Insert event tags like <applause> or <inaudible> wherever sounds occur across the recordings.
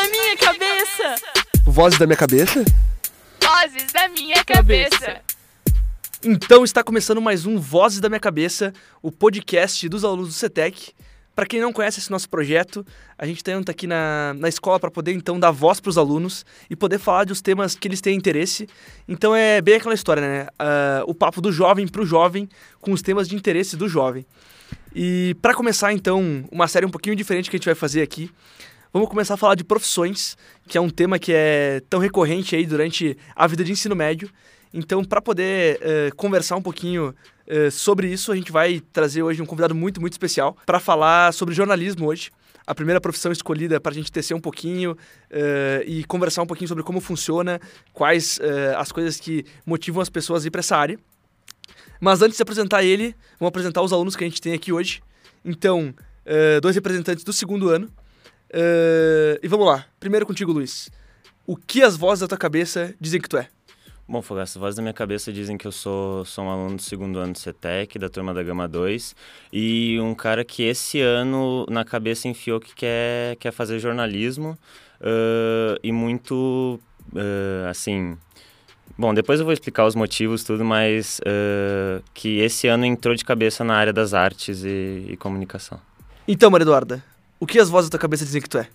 da minha cabeça. Vozes da minha cabeça? Vozes da minha cabeça. Então está começando mais um Vozes da Minha Cabeça, o podcast dos alunos do CETEC. Para quem não conhece esse nosso projeto, a gente está aqui na, na escola para poder então dar voz para os alunos e poder falar dos temas que eles têm interesse. Então é bem aquela história, né? Uh, o papo do jovem para o jovem com os temas de interesse do jovem. E para começar então uma série um pouquinho diferente que a gente vai fazer aqui, vamos começar a falar de profissões, que é um tema que é tão recorrente aí durante a vida de ensino médio. Então, para poder uh, conversar um pouquinho uh, sobre isso, a gente vai trazer hoje um convidado muito, muito especial para falar sobre jornalismo hoje. A primeira profissão escolhida para a gente tecer um pouquinho uh, e conversar um pouquinho sobre como funciona, quais as coisas que motivam as pessoas a ir para essa área. Mas antes de apresentar ele, vamos apresentar os alunos que a gente tem aqui hoje. Então, dois representantes do segundo ano. E vamos lá. Primeiro contigo, Luiz. O que as vozes da tua cabeça dizem que tu é? Bom, Fogaça, voz da minha cabeça dizem que eu sou, sou um aluno do segundo ano do CETEC, da turma da Gama 2, e um cara que esse ano na cabeça enfiou que quer, quer fazer jornalismo uh, e muito, uh, assim... Bom, depois eu vou explicar os motivos, tudo, mas uh, que esse ano entrou de cabeça na área das artes e, e comunicação. Então, Maria Eduarda, o que as vozes da tua cabeça dizem que tu é?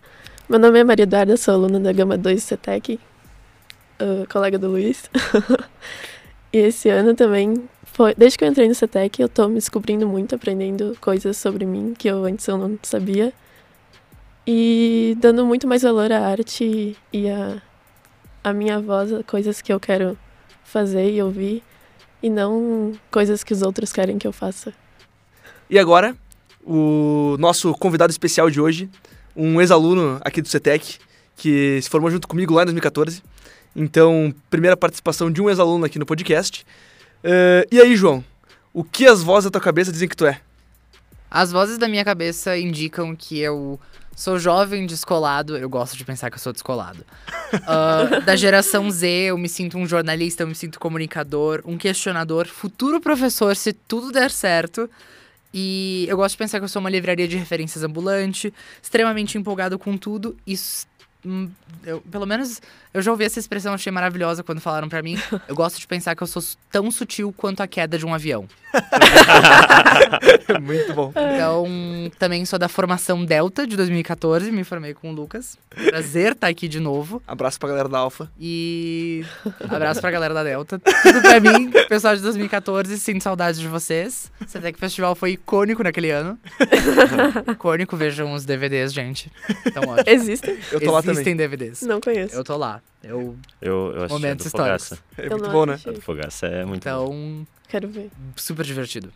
Meu nome é Maria Eduarda, sou aluna da Gama 2 do CETEC, uh, colega do Luiz. <laughs> e esse ano também, foi, desde que eu entrei no CETEC, eu tô me descobrindo muito, aprendendo coisas sobre mim que eu antes eu não sabia. E dando muito mais valor à arte e à, à minha voz, a coisas que eu quero fazer e ouvir, e não coisas que os outros querem que eu faça. E agora, o nosso convidado especial de hoje, um ex-aluno aqui do CETEC, que se formou junto comigo lá em 2014. Então, primeira participação de um ex-aluno aqui no podcast. Uh, e aí, João, o que as vozes da tua cabeça dizem que tu é? As vozes da minha cabeça indicam que eu sou jovem, descolado. Eu gosto de pensar que eu sou descolado. Uh, <laughs> da geração Z, eu me sinto um jornalista, eu me sinto comunicador, um questionador, futuro professor, se tudo der certo. E eu gosto de pensar que eu sou uma livraria de referências ambulante, extremamente empolgado com tudo. E hum, eu, pelo menos eu já ouvi essa expressão, achei maravilhosa quando falaram para mim. <laughs> Eu gosto de pensar que eu sou tão sutil quanto a queda de um avião. <laughs> Muito bom. Então, também sou da formação Delta de 2014, me formei com o Lucas. Prazer estar aqui de novo. Abraço pra galera da Alfa. E abraço pra galera da Delta. Tudo pra mim, pessoal de 2014, sinto saudades de vocês. CETEC Festival foi icônico naquele ano. <laughs> icônico, vejam os DVDs, gente. Então, ótimo. Existem? Eu tô lá também. Existem DVDs. Não conheço. Eu tô lá. Eu, Eu, eu assisti a Momentos do Fogaça. É Eu muito bom, né? assisti. A do Fogaça é muito bom. então, Quero ver. super divertido.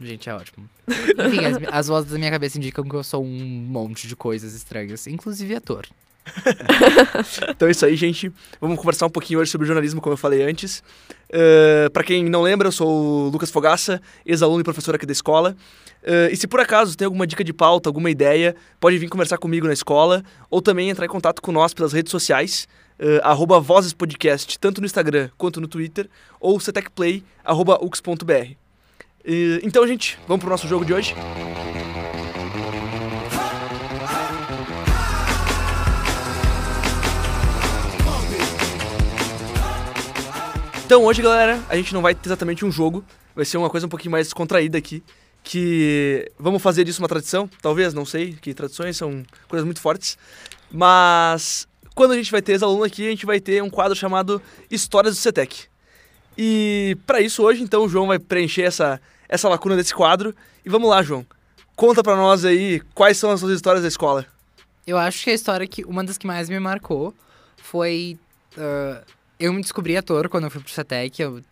Gente, é ótimo. <laughs> Enfim, as, as vozes da minha cabeça indicam que eu sou um monte de coisas estranhas, inclusive ator. <laughs> Então é isso aí, gente. Vamos conversar um pouquinho hoje sobre jornalismo, como eu falei antes. Uh, para quem não lembra, eu sou o Lucas Fogaça, ex-aluno e professor aqui da escola. Uh, e se por acaso tem alguma dica de pauta, alguma ideia, pode vir conversar comigo na escola ou também entrar em contato com nós pelas redes sociais, uh, arroba Vozes Podcast, tanto no Instagram quanto no Twitter, ou cetecplay, arroba ux.br. Uh, então, gente, vamos pro nosso jogo de hoje? Então hoje, galera, a gente não vai ter exatamente um jogo, vai ser uma coisa um pouquinho mais descontraída aqui, que vamos fazer disso uma tradição, talvez, não sei, que tradições são coisas muito fortes, mas quando a gente vai ter ex-aluno aqui, a gente vai ter um quadro chamado Histórias do CETEC. E para isso hoje, então, o João vai preencher essa, essa lacuna desse quadro. E vamos lá, João. Conta pra nós aí quais são as suas histórias da escola. Eu acho que a história que. Uma das que mais me marcou foi. ah, eu me descobri ator quando eu fui pro CETEC. Eu,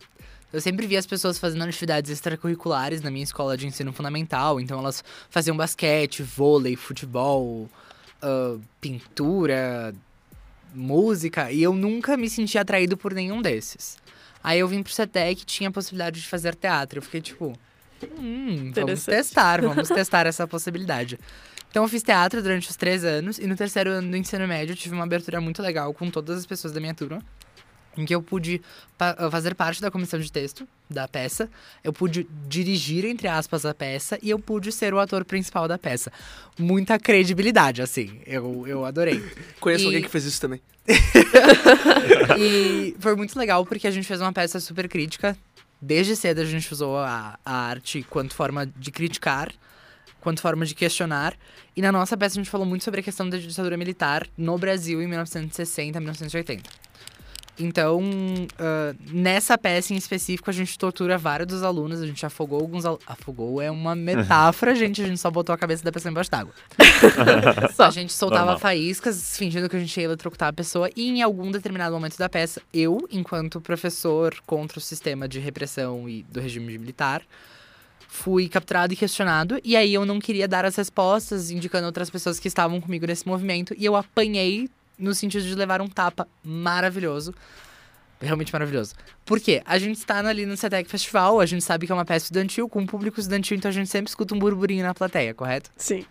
eu sempre via as pessoas fazendo atividades extracurriculares na minha escola de ensino fundamental. Então elas faziam basquete, vôlei, futebol, ah, pintura, música. E eu nunca me senti atraído por nenhum desses. Aí eu vim pro CETEC e tinha a possibilidade de fazer teatro. Eu fiquei tipo. Hum, vamos testar, vamos <laughs> testar essa possibilidade. Então eu fiz teatro durante os três anos e no terceiro ano do ensino médio eu tive uma abertura muito legal com todas as pessoas da minha turma. Em que eu pude pa- uh, fazer parte da comissão de texto da peça, eu pude dirigir, entre aspas, a peça e eu pude ser o ator principal da peça. Muita credibilidade, assim, eu, eu adorei. Conheço E- alguém que fez isso também. <laughs> E foi muito legal porque a gente fez uma peça super crítica. Desde cedo a gente usou a, a arte quanto forma de criticar, quanto forma de questionar. E na nossa peça a gente falou muito sobre a questão da ditadura militar no Brasil em 1960, 1980. Então, ah, nessa peça em específico, a gente tortura vários dos alunos, a gente afogou alguns alunos. Afogou é uma metáfora, <laughs> gente, a gente só botou a cabeça da pessoa embaixo d'água. <laughs> A gente soltava Normal. faíscas, fingindo que a gente ia eletrocutar a pessoa. E em algum determinado momento da peça, eu, enquanto professor contra o sistema de repressão e do regime militar, fui capturado e questionado. E aí eu não queria dar as respostas, indicando outras pessoas que estavam comigo nesse movimento. E eu apanhei no sentido de levar um tapa maravilhoso. Realmente maravilhoso. Por quê? A gente está ali no CETEC Festival, a gente sabe que é uma peça estudantil, com um público estudantil, então a gente sempre escuta um burburinho na plateia, correto? Sim.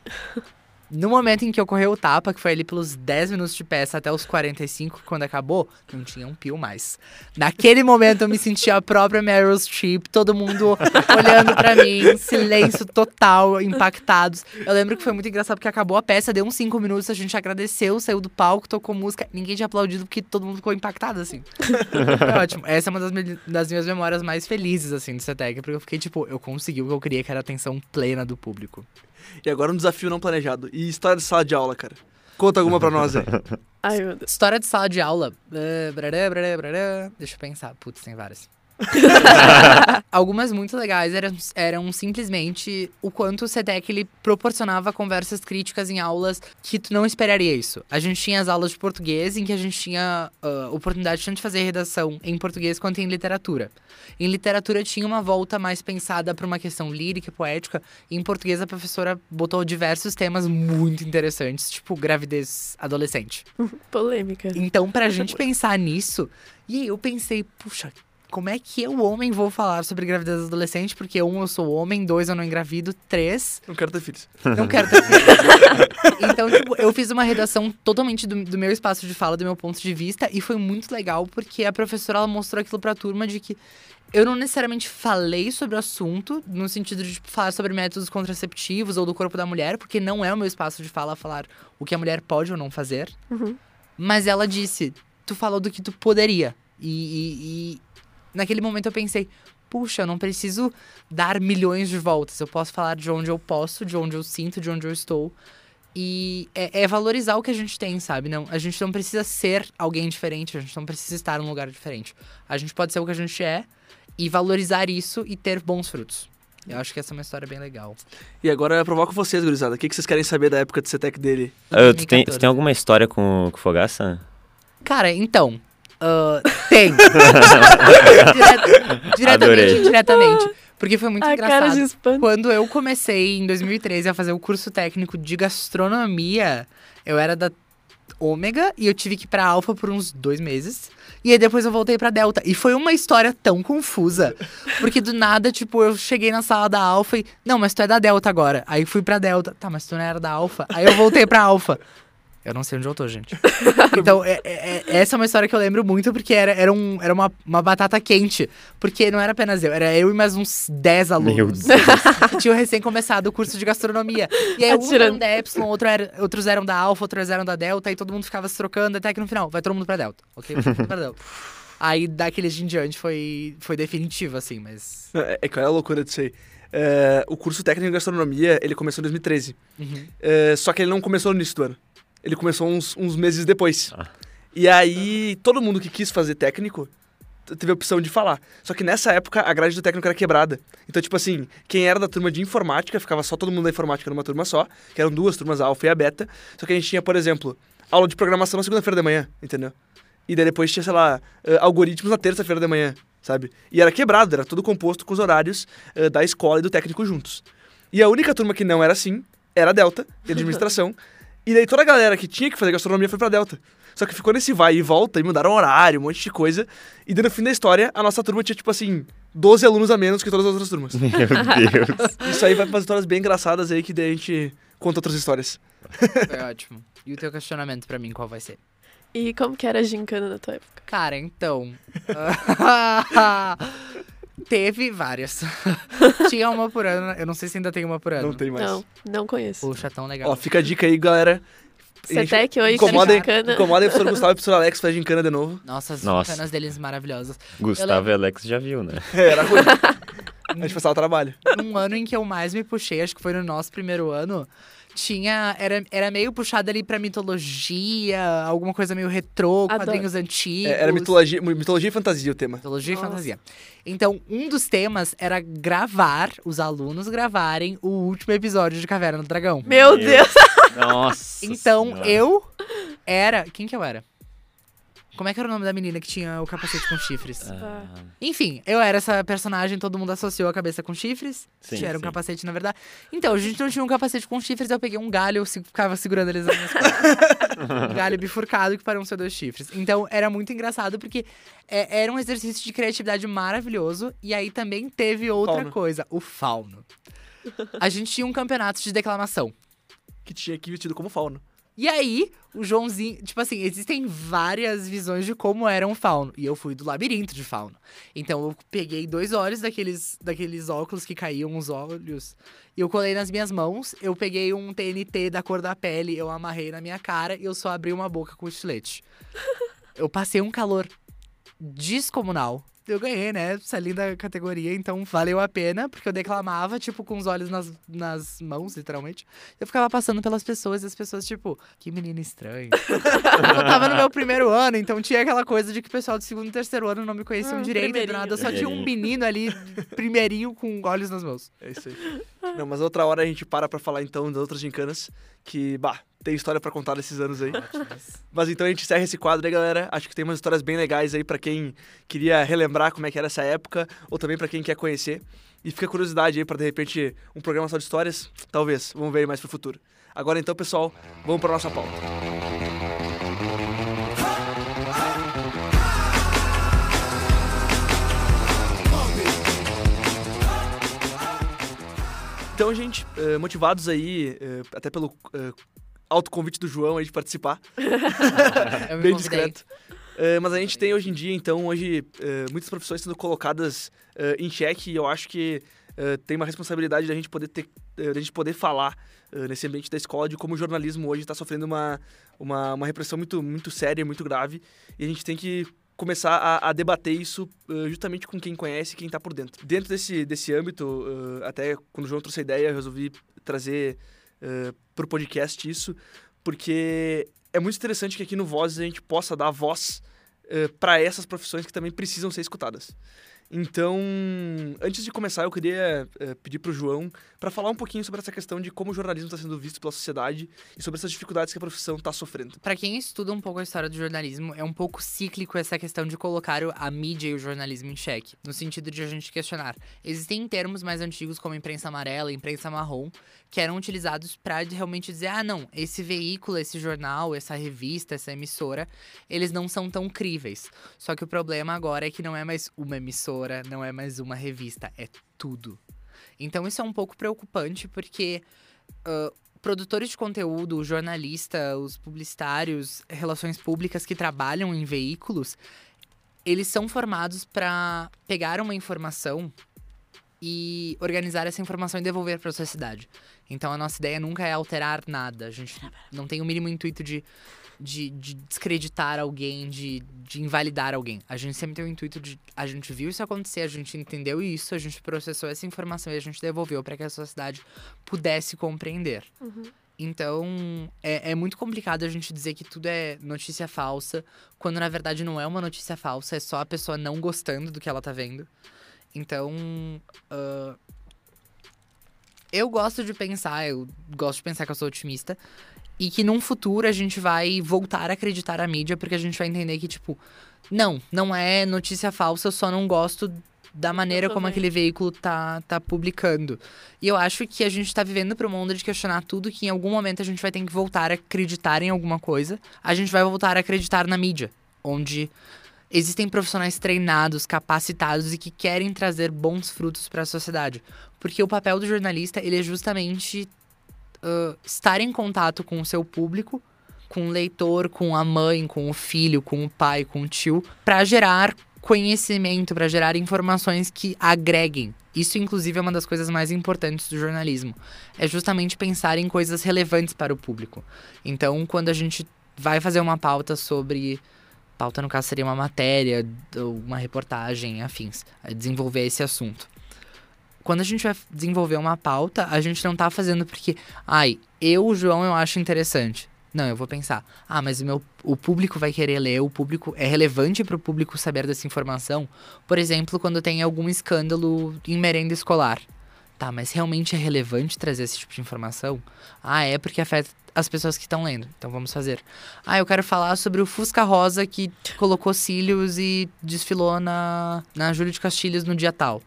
No momento em que ocorreu o tapa, que foi ali pelos 10 minutos de peça até os 45, quando acabou, não tinha um pio mais. Naquele momento eu me senti a própria Meryl Streep, todo mundo olhando pra mim, silêncio total, impactados. Eu lembro que foi muito engraçado porque acabou a peça, deu uns 5 minutos, a gente agradeceu, saiu do palco, tocou música, ninguém tinha aplaudido porque todo mundo ficou impactado, assim. Foi ótimo. Essa é uma das, das minhas memórias mais felizes, assim, do CETEC, porque eu fiquei tipo, eu consegui o que eu queria, que era a atenção plena do público. E agora um desafio não planejado. E história de sala de aula, cara. Conta alguma pra nós aí. <laughs> Ai, meu Deus. História de sala de aula. Brará, brará, brará. Deixa eu pensar. Putz, tem várias. <laughs> Algumas muito legais eram, eram simplesmente o quanto o CETEC ele proporcionava conversas críticas em aulas que tu não esperaria isso. A gente tinha as aulas de português em que a gente tinha ah, oportunidade tanto de fazer redação em português quanto em literatura. Em literatura tinha uma volta mais pensada para uma questão lírica e poética. E em português a professora botou diversos temas muito interessantes, tipo gravidez adolescente. <laughs> Polêmica. Então, pra gente pensar nisso, e aí eu pensei, puxa, como é que eu, homem, vou falar sobre gravidez adolescente? Porque, um, eu sou homem, dois, eu não engravido, três, Não quero ter filhos. não quero ter filho. <laughs> Então, tipo, eu fiz uma redação totalmente do, do meu espaço de fala, do meu ponto de vista, e foi muito legal, porque a professora ela mostrou aquilo pra turma de que eu não necessariamente falei sobre o assunto, no sentido de tipo, falar sobre métodos contraceptivos ou do corpo da mulher, porque não é o meu espaço de fala falar o que a mulher pode ou não fazer. Uhum. Mas ela disse, tu falou do que tu poderia. E, e- e naquele momento eu pensei, puxa, eu não preciso dar milhões de voltas. Eu posso falar de onde eu posso, de onde eu sinto, de onde eu estou. E é, é valorizar o que a gente tem, sabe? Não, a gente não precisa ser alguém diferente, a gente não precisa estar num lugar diferente. A gente pode ser o que a gente é e valorizar isso e ter bons frutos. Eu acho que essa é uma história bem legal. E agora eu provoco vocês, gurizada. O que que vocês querem saber da época de CETEC dele? Ah, tu, tem, tu 2014. tem alguma história com, com Fogaça? Cara, então. Ah, tem. <laughs> Dire- diretamente e indiretamente. Porque foi muito A cara engraçado. Quando eu comecei em 2013 a fazer o curso técnico de gastronomia, eu era da Ômega e eu tive que ir pra Alfa por uns dois meses. E aí depois eu voltei pra Delta. E foi uma história tão confusa. Porque do nada, tipo, eu cheguei na sala da Alfa e. Não, mas tu é da Delta agora. Aí fui pra Delta. Tá, mas tu não era da Alfa. Aí eu voltei pra Alfa. Eu não sei onde eu tô, gente. <laughs> Então, é- é- é- essa é uma história que eu lembro muito, porque era, era, um, era uma, uma batata quente. Porque não era apenas eu, era eu e mais uns 10 alunos. Meu Deus. <laughs> que tinham recém começado o curso de gastronomia. E aí, um eram da Epsilon, outro era, outros eram da Alpha, outros eram da Delta, e todo mundo ficava se trocando, até que no final, vai todo mundo pra Delta. Ok? Vai todo mundo pra Delta. <laughs> Aí, daqueles dia em diante, foi, foi definitivo, assim, mas... É, é que olha a loucura disso aí. É, o curso técnico de gastronomia, ele começou em 2013. Uhum. É, só que ele não começou no início do ano. Ele começou uns, uns meses depois. Ah. E aí, todo mundo que quis fazer técnico teve a opção de falar. Só que nessa época, a grade do técnico era quebrada. Então, tipo assim, quem era da turma de informática, ficava só todo mundo da informática numa turma só, que eram duas turmas, a alfa e a beta. Só que a gente tinha, por exemplo, aula de programação na segunda-feira de manhã, entendeu? E daí depois tinha, sei lá, eh, algoritmos na terça-feira de manhã, sabe? E era quebrado, era tudo composto com os horários eh, da escola e do técnico juntos. E a única turma que não era assim era a Delta, de administração. <laughs> e daí toda a galera que tinha que fazer gastronomia foi pra Delta. Só que ficou nesse vai e volta e mudaram horário, um monte de coisa. E daí no fim da história, a nossa turma tinha, tipo assim, 12 alunos a menos que todas as outras turmas. Meu Deus. <laughs> Isso aí vai pra umas histórias bem engraçadas aí que daí a gente conta outras histórias. Foi ótimo. E o teu questionamento pra mim, qual vai ser? E como que era a gincana na tua época? Cara, então. <laughs> Teve várias. <laughs> Tinha uma por ano. Eu não sei se ainda tem uma por ano. Não tem mais. Não, não conheço. Puxa, tão legal. Ó, fica a dica aí, galera. CETEC hoje, Incomodem, gincana. incomodem o professor Gustavo e o professor Alex pra gincana de novo. Nossa, as Nossa. gincanas deles maravilhosas. Gustavo e Alex já viu, né? <laughs> É, era ruim. <laughs> a gente passava trabalho. Num ano em que eu mais me puxei, acho que foi no nosso primeiro ano, tinha. Era, era meio puxado ali pra mitologia, alguma coisa meio retrô, Adoro. quadrinhos antigos. É, era mitologia, mitologia e fantasia o tema. Mitologia Nossa. e fantasia. Então, um dos temas era gravar, os alunos gravarem o último episódio de Caverna do Dragão. Meu Meu Deus! <laughs> Nossa. Então, Senhora. eu era. Quem que eu era? Como é que era o nome da menina que tinha o capacete com chifres? Ah, Enfim, eu era essa personagem, todo mundo associou a cabeça com chifres. Sim, Tinha era um sim. capacete, na verdade. Então, a gente não tinha um capacete com chifres, eu peguei um galho, eu se- ficava segurando eles nas minhas costas. um <laughs> galho bifurcado que pareciam ser dois chifres. Então, era muito engraçado, porque é, era um exercício de criatividade maravilhoso. E aí também teve outra Fauno. coisa, o fauno. A gente tinha um campeonato de declamação. Que tinha aqui vestido como fauno. E aí, o Joãozinho. Tipo assim, existem várias visões de como era um fauno. E eu fui do labirinto de fauno. Então eu peguei dois olhos daqueles, daqueles óculos que caíam os olhos. E eu colei nas minhas mãos. Eu peguei um TNT da cor da pele, eu amarrei na minha cara e eu só abri uma boca com estilete. <laughs> Eu passei um calor descomunal. Eu ganhei, né? Essa linda categoria, então valeu a pena, porque eu declamava, tipo, com os olhos nas, nas mãos, literalmente. Eu ficava passando pelas pessoas e as pessoas, tipo, que menino estranho. <laughs> eu tava no meu primeiro ano, então tinha aquela coisa de que o pessoal do segundo e terceiro ano não me conheciam Ah, direito, do nada eu só tinha um menino ali, primeirinho, com olhos nas mãos. É isso aí. Não, mas outra hora a gente para pra falar então das outras gincanas, que, bah, tem história pra contar desses anos aí. Mas então a gente encerra esse quadro aí, galera. Acho que tem umas histórias bem legais aí pra quem queria relembrar como é que era essa época, ou também pra quem quer conhecer. E fica curiosidade aí pra de repente um programa só de histórias, talvez. Vamos ver aí mais pro futuro. Agora então, pessoal, vamos pra nossa pauta. Então, gente, eh, motivados aí, eh, até pelo eh, autoconvite do João aí de participar, <laughs> Eu me bem discreto. Eh, mas a gente tem hoje em dia, então, hoje, eh, muitas profissões sendo colocadas eh, em xeque e eu acho que tem uma responsabilidade da gente poder ter, da gente poder falar nesse ambiente da escola de como o jornalismo hoje está sofrendo uma, uma, uma repressão muito, muito séria, muito grave e a gente tem que começar a, a debater isso justamente com quem conhece e quem está por dentro. Dentro desse, desse âmbito, até quando o João trouxe a ideia, eu resolvi trazer para o podcast isso, porque é muito interessante que aqui no Vozes a gente possa dar voz para essas profissões que também precisam ser escutadas. Então, antes de começar, eu queria eh, pedir para o João para falar um pouquinho sobre essa questão de como o jornalismo está sendo visto pela sociedade e sobre essas dificuldades que a profissão está sofrendo. Pra quem estuda um pouco a história do jornalismo, é um pouco cíclico essa questão de colocar a mídia e o jornalismo em xeque, no sentido de a gente questionar. Existem termos mais antigos como imprensa amarela, imprensa marrom, que eram utilizados pra realmente dizer: ah, não, esse veículo, esse jornal, essa revista, essa emissora, eles não são tão críveis. Só que o problema agora é que não é mais uma emissora, não é mais uma revista, é tudo. Então isso é um pouco preocupante porque ah, produtores de conteúdo, jornalista, os publicitários, relações públicas que trabalham em veículos, eles são formados para pegar uma informação e organizar essa informação e devolver para a sociedade. Então a nossa ideia nunca é alterar nada. A gente não tem o mínimo intuito de, de, de descreditar alguém, de, de invalidar alguém. A gente sempre tem o intuito de. A gente viu isso acontecer, a gente entendeu isso, a gente processou essa informação e a gente devolveu para que a sociedade pudesse compreender. Então, é, é muito complicado a gente dizer que tudo é notícia falsa, quando na verdade não é uma notícia falsa, é só a pessoa não gostando do que ela tá vendo. Então, ah, eu gosto de pensar, eu gosto de pensar que eu sou otimista, e que num futuro a gente vai voltar a acreditar a mídia, porque a gente vai entender que, tipo, não, não é notícia falsa, eu só não gosto da maneira como aquele veículo tá, tá publicando. E eu acho que a gente tá vivendo para um mundo de questionar tudo, que em algum momento a gente vai ter que voltar a acreditar em alguma coisa. A gente vai voltar a acreditar na mídia, onde existem profissionais treinados, capacitados e que querem trazer bons frutos para a sociedade. Porque o papel do jornalista, ele é justamente ah, estar em contato com o seu público com o leitor, com a mãe, com o filho, com o pai, com o tio, para gerar conhecimento, para gerar informações que agreguem. Isso, inclusive, é uma das coisas mais importantes do jornalismo. É justamente pensar em coisas relevantes para o público. Então, quando a gente vai fazer uma pauta sobre. Pauta, no caso, seria uma matéria, uma reportagem, afins. é Desenvolver esse assunto. Quando a gente vai desenvolver uma pauta, a gente não tá fazendo porque, ai, eu, João, eu acho interessante. Não, eu vou pensar, ah, mas o, meu, o público vai querer ler, o público é relevante para o público saber dessa informação. Por exemplo, quando tem algum escândalo em merenda escolar. Tá, mas realmente é relevante trazer esse tipo de informação? Ah, é porque afeta as pessoas que estão lendo. Então vamos fazer. Ah, eu quero falar sobre o Fusca Rosa que colocou cílios e desfilou na, na Júlio de Castilhos no dia tal.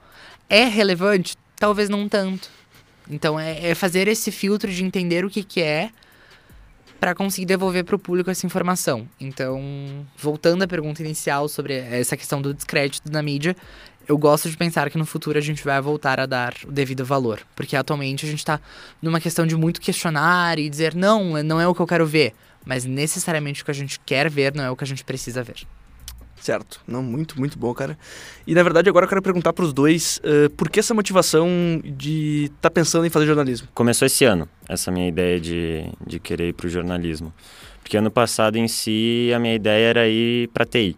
É relevante? Talvez não tanto. Então é, é fazer esse filtro de entender o que, que é para conseguir devolver para o público essa informação. Então, voltando à pergunta inicial sobre essa questão do descrédito da mídia, eu gosto de pensar que no futuro a gente vai voltar a dar o devido valor. Porque atualmente a gente está numa questão de muito questionar e dizer, não, não é o que eu quero ver. Mas necessariamente o que a gente quer ver não é o que a gente precisa ver. Certo. Não, muito, muito bom, cara. E na verdade agora eu quero perguntar para os dois uh, por que essa motivação de estar tá pensando em fazer jornalismo? Começou esse ano, essa minha ideia de, de querer ir para o jornalismo. Porque ano passado em si a minha ideia era ir para TI.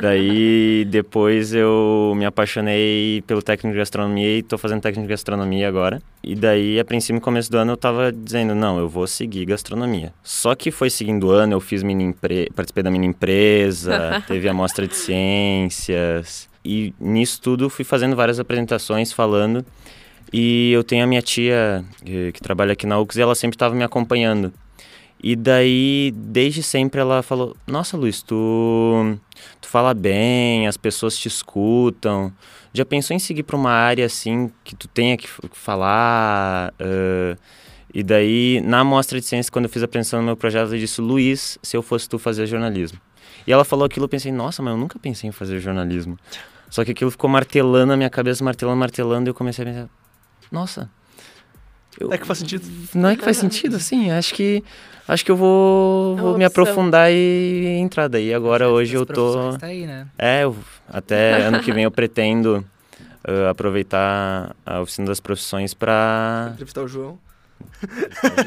Daí depois eu me apaixonei pelo técnico de gastronomia e tô fazendo técnico de gastronomia agora. E daí, a princípio, no começo do ano, eu tava dizendo, não, eu vou seguir gastronomia. Só que foi seguindo o ano, eu fiz mini empre... participei da mini empresa, <laughs> teve a mostra de ciências. E nisso tudo fui fazendo várias apresentações falando. E eu tenho a minha tia que, que trabalha aqui na UX e ela sempre estava me acompanhando. E daí, desde sempre, ela falou: Nossa, Luiz, tu, tu fala bem, as pessoas te escutam. Já pensou em seguir para uma área assim que tu tenha que falar? Uh, e daí, na mostra de ciência, quando eu fiz a apresentação do meu projeto, ela disse: Luiz, se eu fosse tu fazer jornalismo. E ela falou aquilo, eu pensei: Nossa, mas eu nunca pensei em fazer jornalismo. Só que aquilo ficou martelando na minha cabeça, martelando, martelando, e eu comecei a pensar: Nossa. Eu, é que faz sentido. Não é que faz sentido, assim. Acho que acho que eu vou, é vou me aprofundar e entrar daí. Agora hoje eu tô. Tá aí, né? É, eu, até ano que vem eu pretendo uh, <laughs> aproveitar a oficina das profissões para entrevistar o João.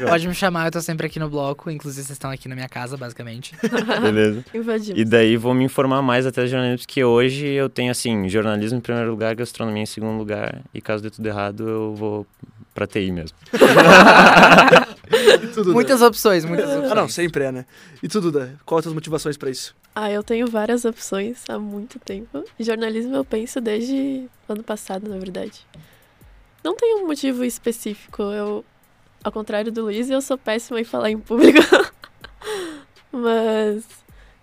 Pode me chamar, eu tô sempre aqui no bloco. Inclusive, vocês estão aqui na minha casa, basicamente. <laughs> Beleza. Invadimos. E daí vou me informar mais até jornalismo, porque hoje eu tenho, assim, jornalismo em primeiro lugar, gastronomia em segundo lugar. E caso dê tudo errado, eu vou pra TI mesmo. <laughs> muitas opções, muitas opções. Ah, não, sempre é, né? E tudo, Duda, quais as tuas motivações para isso? Ah, eu tenho várias opções há muito tempo. Jornalismo eu penso desde ano passado, na verdade. Não tem um motivo específico. Eu, ao contrário do Luiz, eu sou péssima em falar em público. <laughs> Mas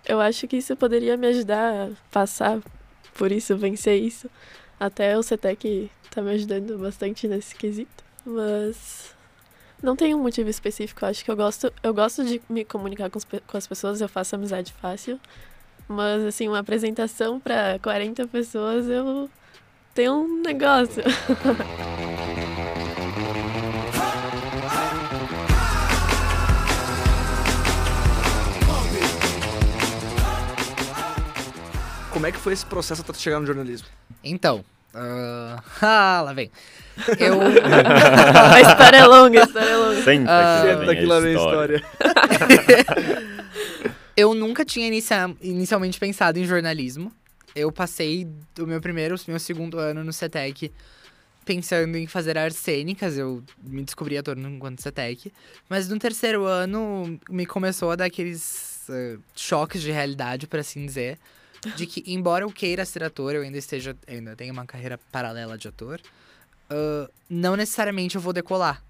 eu acho que isso poderia me ajudar a passar por isso, vencer isso. Até o CETEC tá me ajudando bastante nesse quesito. Mas não tem um motivo específico. Acho que eu gosto, eu gosto de me comunicar com, com as pessoas, eu faço amizade fácil. Mas, assim, uma apresentação para 40 pessoas, eu tenho um negócio. Como é que foi esse processo até chegar no jornalismo? Então, Uh, <laughs> ah, lá vem. Eu. <laughs> a história é longa, a história é longa. Senta uh, Senta que lá vem a história. <laughs> eu nunca tinha inicia inicialmente pensado em jornalismo. Eu passei o meu primeiro, meu segundo ano no CETEC pensando em fazer artes cênicas. Eu me descobri ator enquanto CETEC. Mas no terceiro ano me começou a dar aqueles uh, choques de realidade, por assim dizer de que, embora eu queira ser ator, eu ainda esteja. Eu ainda tenho uma carreira paralela de ator, uh, não necessariamente eu vou decolar.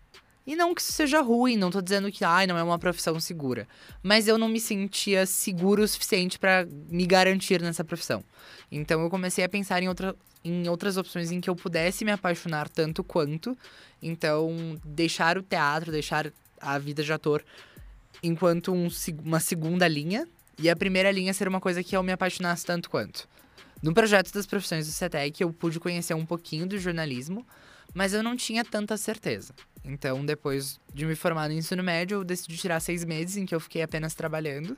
E não que isso seja ruim, não tô dizendo que ai, não é uma profissão segura. Mas eu não me sentia seguro o suficiente para me garantir nessa profissão. Então eu comecei a pensar em, outra, em outras opções em que eu pudesse me apaixonar tanto quanto. Então, deixar o teatro, deixar a vida de ator enquanto um, uma segunda linha e a primeira linha ser uma coisa que eu me apaixonasse tanto quanto. No projeto das profissões do CETEC, eu pude conhecer um pouquinho do jornalismo, mas eu não tinha tanta certeza. Então, depois de me formar no ensino médio, eu decidi tirar seis meses em que eu fiquei apenas trabalhando.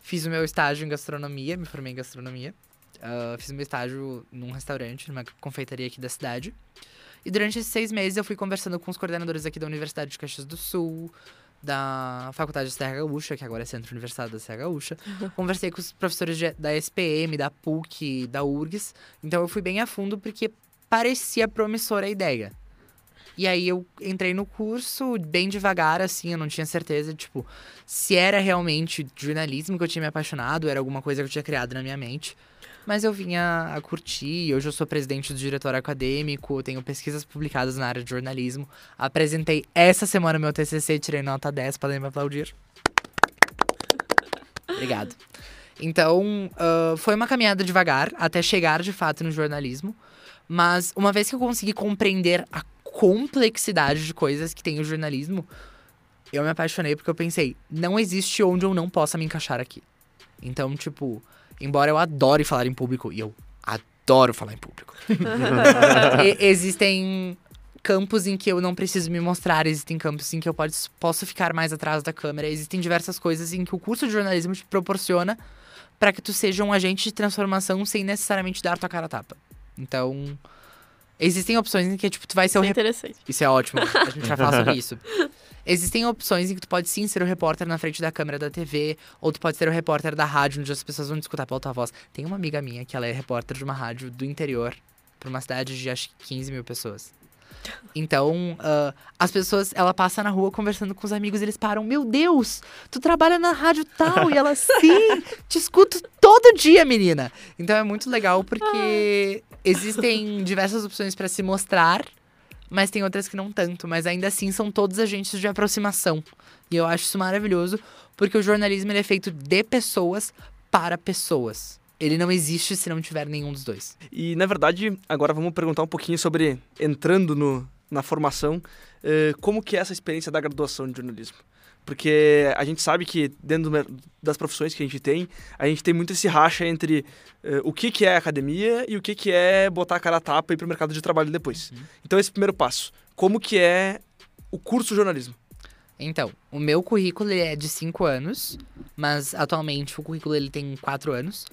Fiz o meu estágio em gastronomia, me formei em gastronomia. Ah, fiz meu estágio num restaurante, numa confeitaria aqui da cidade. E durante esses seis meses eu fui conversando com os coordenadores aqui da Universidade de Caxias do Sul, da Faculdade de Serra Gaúcha, que agora é Centro Universitário da Serra Gaúcha. <laughs> Conversei com os professores de- da SPM, da PUC, da URGS. Então eu fui bem a fundo porque parecia promissora a ideia. E aí eu entrei no curso bem devagar, assim, eu não tinha certeza, tipo, se era realmente jornalismo que eu tinha me apaixonado, era alguma coisa que eu tinha criado na minha mente. Mas eu vinha a curtir, hoje eu sou presidente do diretório acadêmico, tenho pesquisas publicadas na área de jornalismo. Apresentei essa semana meu TCC, tirei nota 10, podem me aplaudir. Obrigado. Então, ah, foi uma caminhada devagar até chegar de fato no jornalismo. Mas uma vez que eu consegui compreender a complexidade de coisas que tem o jornalismo, eu me apaixonei porque eu pensei, não existe onde eu não possa me encaixar aqui. Então, tipo, embora eu adore falar em público, e eu adoro falar em público, <laughs> e- existem campos em que eu não preciso me mostrar, existem campos em que eu pode, posso ficar mais atrás da câmera, existem diversas coisas em que o curso de jornalismo te proporciona para que tu seja um agente de transformação sem necessariamente dar tua cara a tapa. Então, existem opções em que tipo tu vai ser o Isso é rep- interessante. isso é ótimo. A gente vai falar sobre isso. <laughs> Existem opções em que tu pode sim ser o repórter na frente da câmera da TV, ou tu pode ser o repórter da rádio, onde as pessoas vão te escutar pela tua voz. Tem uma amiga minha que ela é repórter de uma rádio do interior, pra uma cidade de acho que 15 mil pessoas. Então, ah, as pessoas, ela passa na rua conversando com os amigos, eles param, meu Deus, tu trabalha na rádio tal, e ela, <laughs> sim, te escuto todo dia, menina. Então é muito legal porque existem diversas opções pra se mostrar, mas tem outras que não tanto, mas ainda assim são todos agentes de aproximação. E eu acho isso maravilhoso, porque o jornalismo é feito de pessoas para pessoas. Ele não existe se não tiver nenhum dos dois. E, na verdade, agora vamos perguntar um pouquinho sobre, entrando no, na formação, eh, como que é essa experiência da graduação de jornalismo? Porque a gente sabe que dentro das profissões que a gente tem, a gente tem muito esse racha entre eh, o que, que é academia e o que, que é botar a cara a tapa e ir para o mercado de trabalho depois. Então, esse primeiro passo, como que é o curso de jornalismo? Então, o meu currículo ele é de cinco anos, mas atualmente o currículo ele tem quatro anos.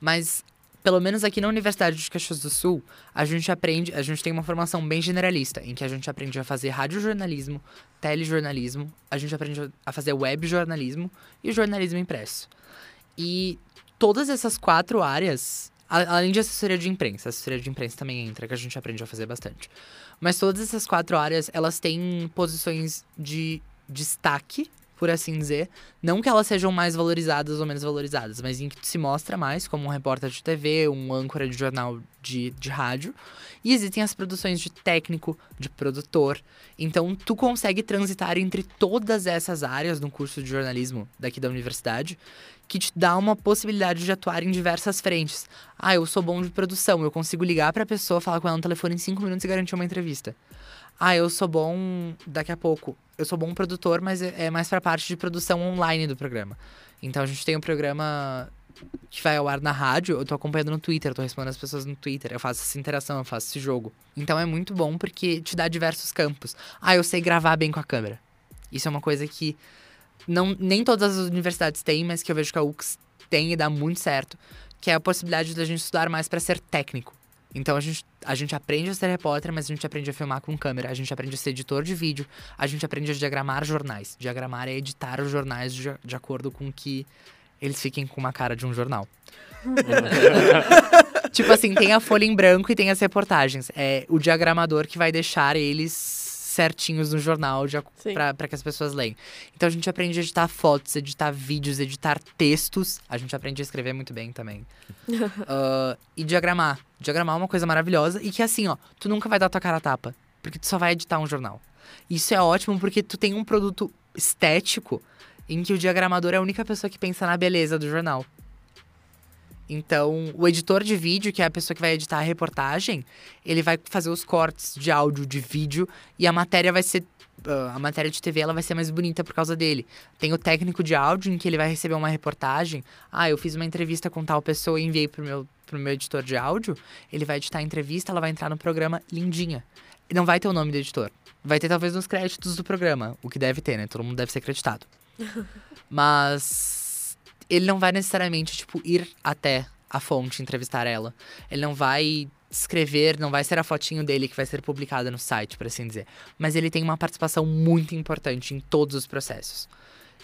Mas, pelo menos aqui na Universidade de Caxias do Sul, a gente aprende, a gente tem uma formação bem generalista, em que a gente aprende a fazer radiojornalismo, telejornalismo, a gente aprende a fazer webjornalismo e jornalismo impresso. E todas essas quatro áreas, além de assessoria de imprensa, assessoria de imprensa também entra, que a gente aprende a fazer bastante. Mas todas essas quatro áreas, elas têm posições de destaque, por assim dizer. Não que elas sejam mais valorizadas ou menos valorizadas, mas em que se mostra mais como um repórter de TV, um âncora de jornal de, de rádio. E existem as produções de técnico, de produtor. Então, tu consegue transitar entre todas essas áreas no curso de jornalismo daqui da universidade, que te dá uma possibilidade de atuar em diversas frentes. Ah, eu sou bom de produção, eu consigo ligar pra pessoa, falar com ela no telefone em cinco minutos e garantir uma entrevista. Ah, eu sou bom daqui a pouco. Eu sou bom produtor, mas é é mais pra parte de produção online do programa. Então a gente tem um programa que vai ao ar na rádio, eu tô acompanhando no Twitter, eu tô respondendo as pessoas no Twitter, eu faço essa interação, eu faço esse jogo. Então é muito bom porque te dá diversos campos. Ah, eu sei gravar bem com a câmera. Isso é uma coisa que não, nem todas as universidades têm, mas que eu vejo que a UX tem e dá muito certo, que é a possibilidade da gente estudar mais pra ser técnico. Então a gente, a gente aprende a ser repórter, mas a gente aprende a filmar com câmera, a gente aprende a ser editor de vídeo, a gente aprende a diagramar jornais. Diagramar é editar os jornais de, de acordo com que eles fiquem com uma cara de um jornal. <laughs> tipo assim, tem a folha em branco e tem as reportagens. É o diagramador que vai deixar eles certinhos no jornal pra, pra que as pessoas leiam. Então a gente aprende a editar fotos, editar vídeos, editar textos. A gente aprende a escrever muito bem também. <laughs> Ah, e diagramar. Diagramar é uma coisa maravilhosa e que assim, ó, tu nunca vai dar tua cara a tapa. Porque tu só vai editar um jornal. Isso é ótimo porque tu tem um produto estético em que o diagramador é a única pessoa que pensa na beleza do jornal. Então, o editor de vídeo, que é a pessoa que vai editar a reportagem, ele vai fazer os cortes de áudio, de vídeo, e a matéria vai ser. ah, a matéria de TV ela vai ser mais bonita por causa dele. Tem o técnico de áudio, em que ele vai receber uma reportagem. Ah, eu fiz uma entrevista com tal pessoa e enviei pro meu, pro meu editor de áudio. Ele vai editar a entrevista, ela vai entrar no programa lindinha. não vai ter o nome do editor. Vai ter talvez nos créditos do programa, o que deve ter, né? Todo mundo deve ser acreditado. <laughs> Mas ele não vai necessariamente, tipo, ir até a fonte entrevistar ela. Ele não vai escrever, não vai ser a fotinho dele que vai ser publicada no site, por assim dizer. Mas ele tem uma participação muito importante em todos os processos.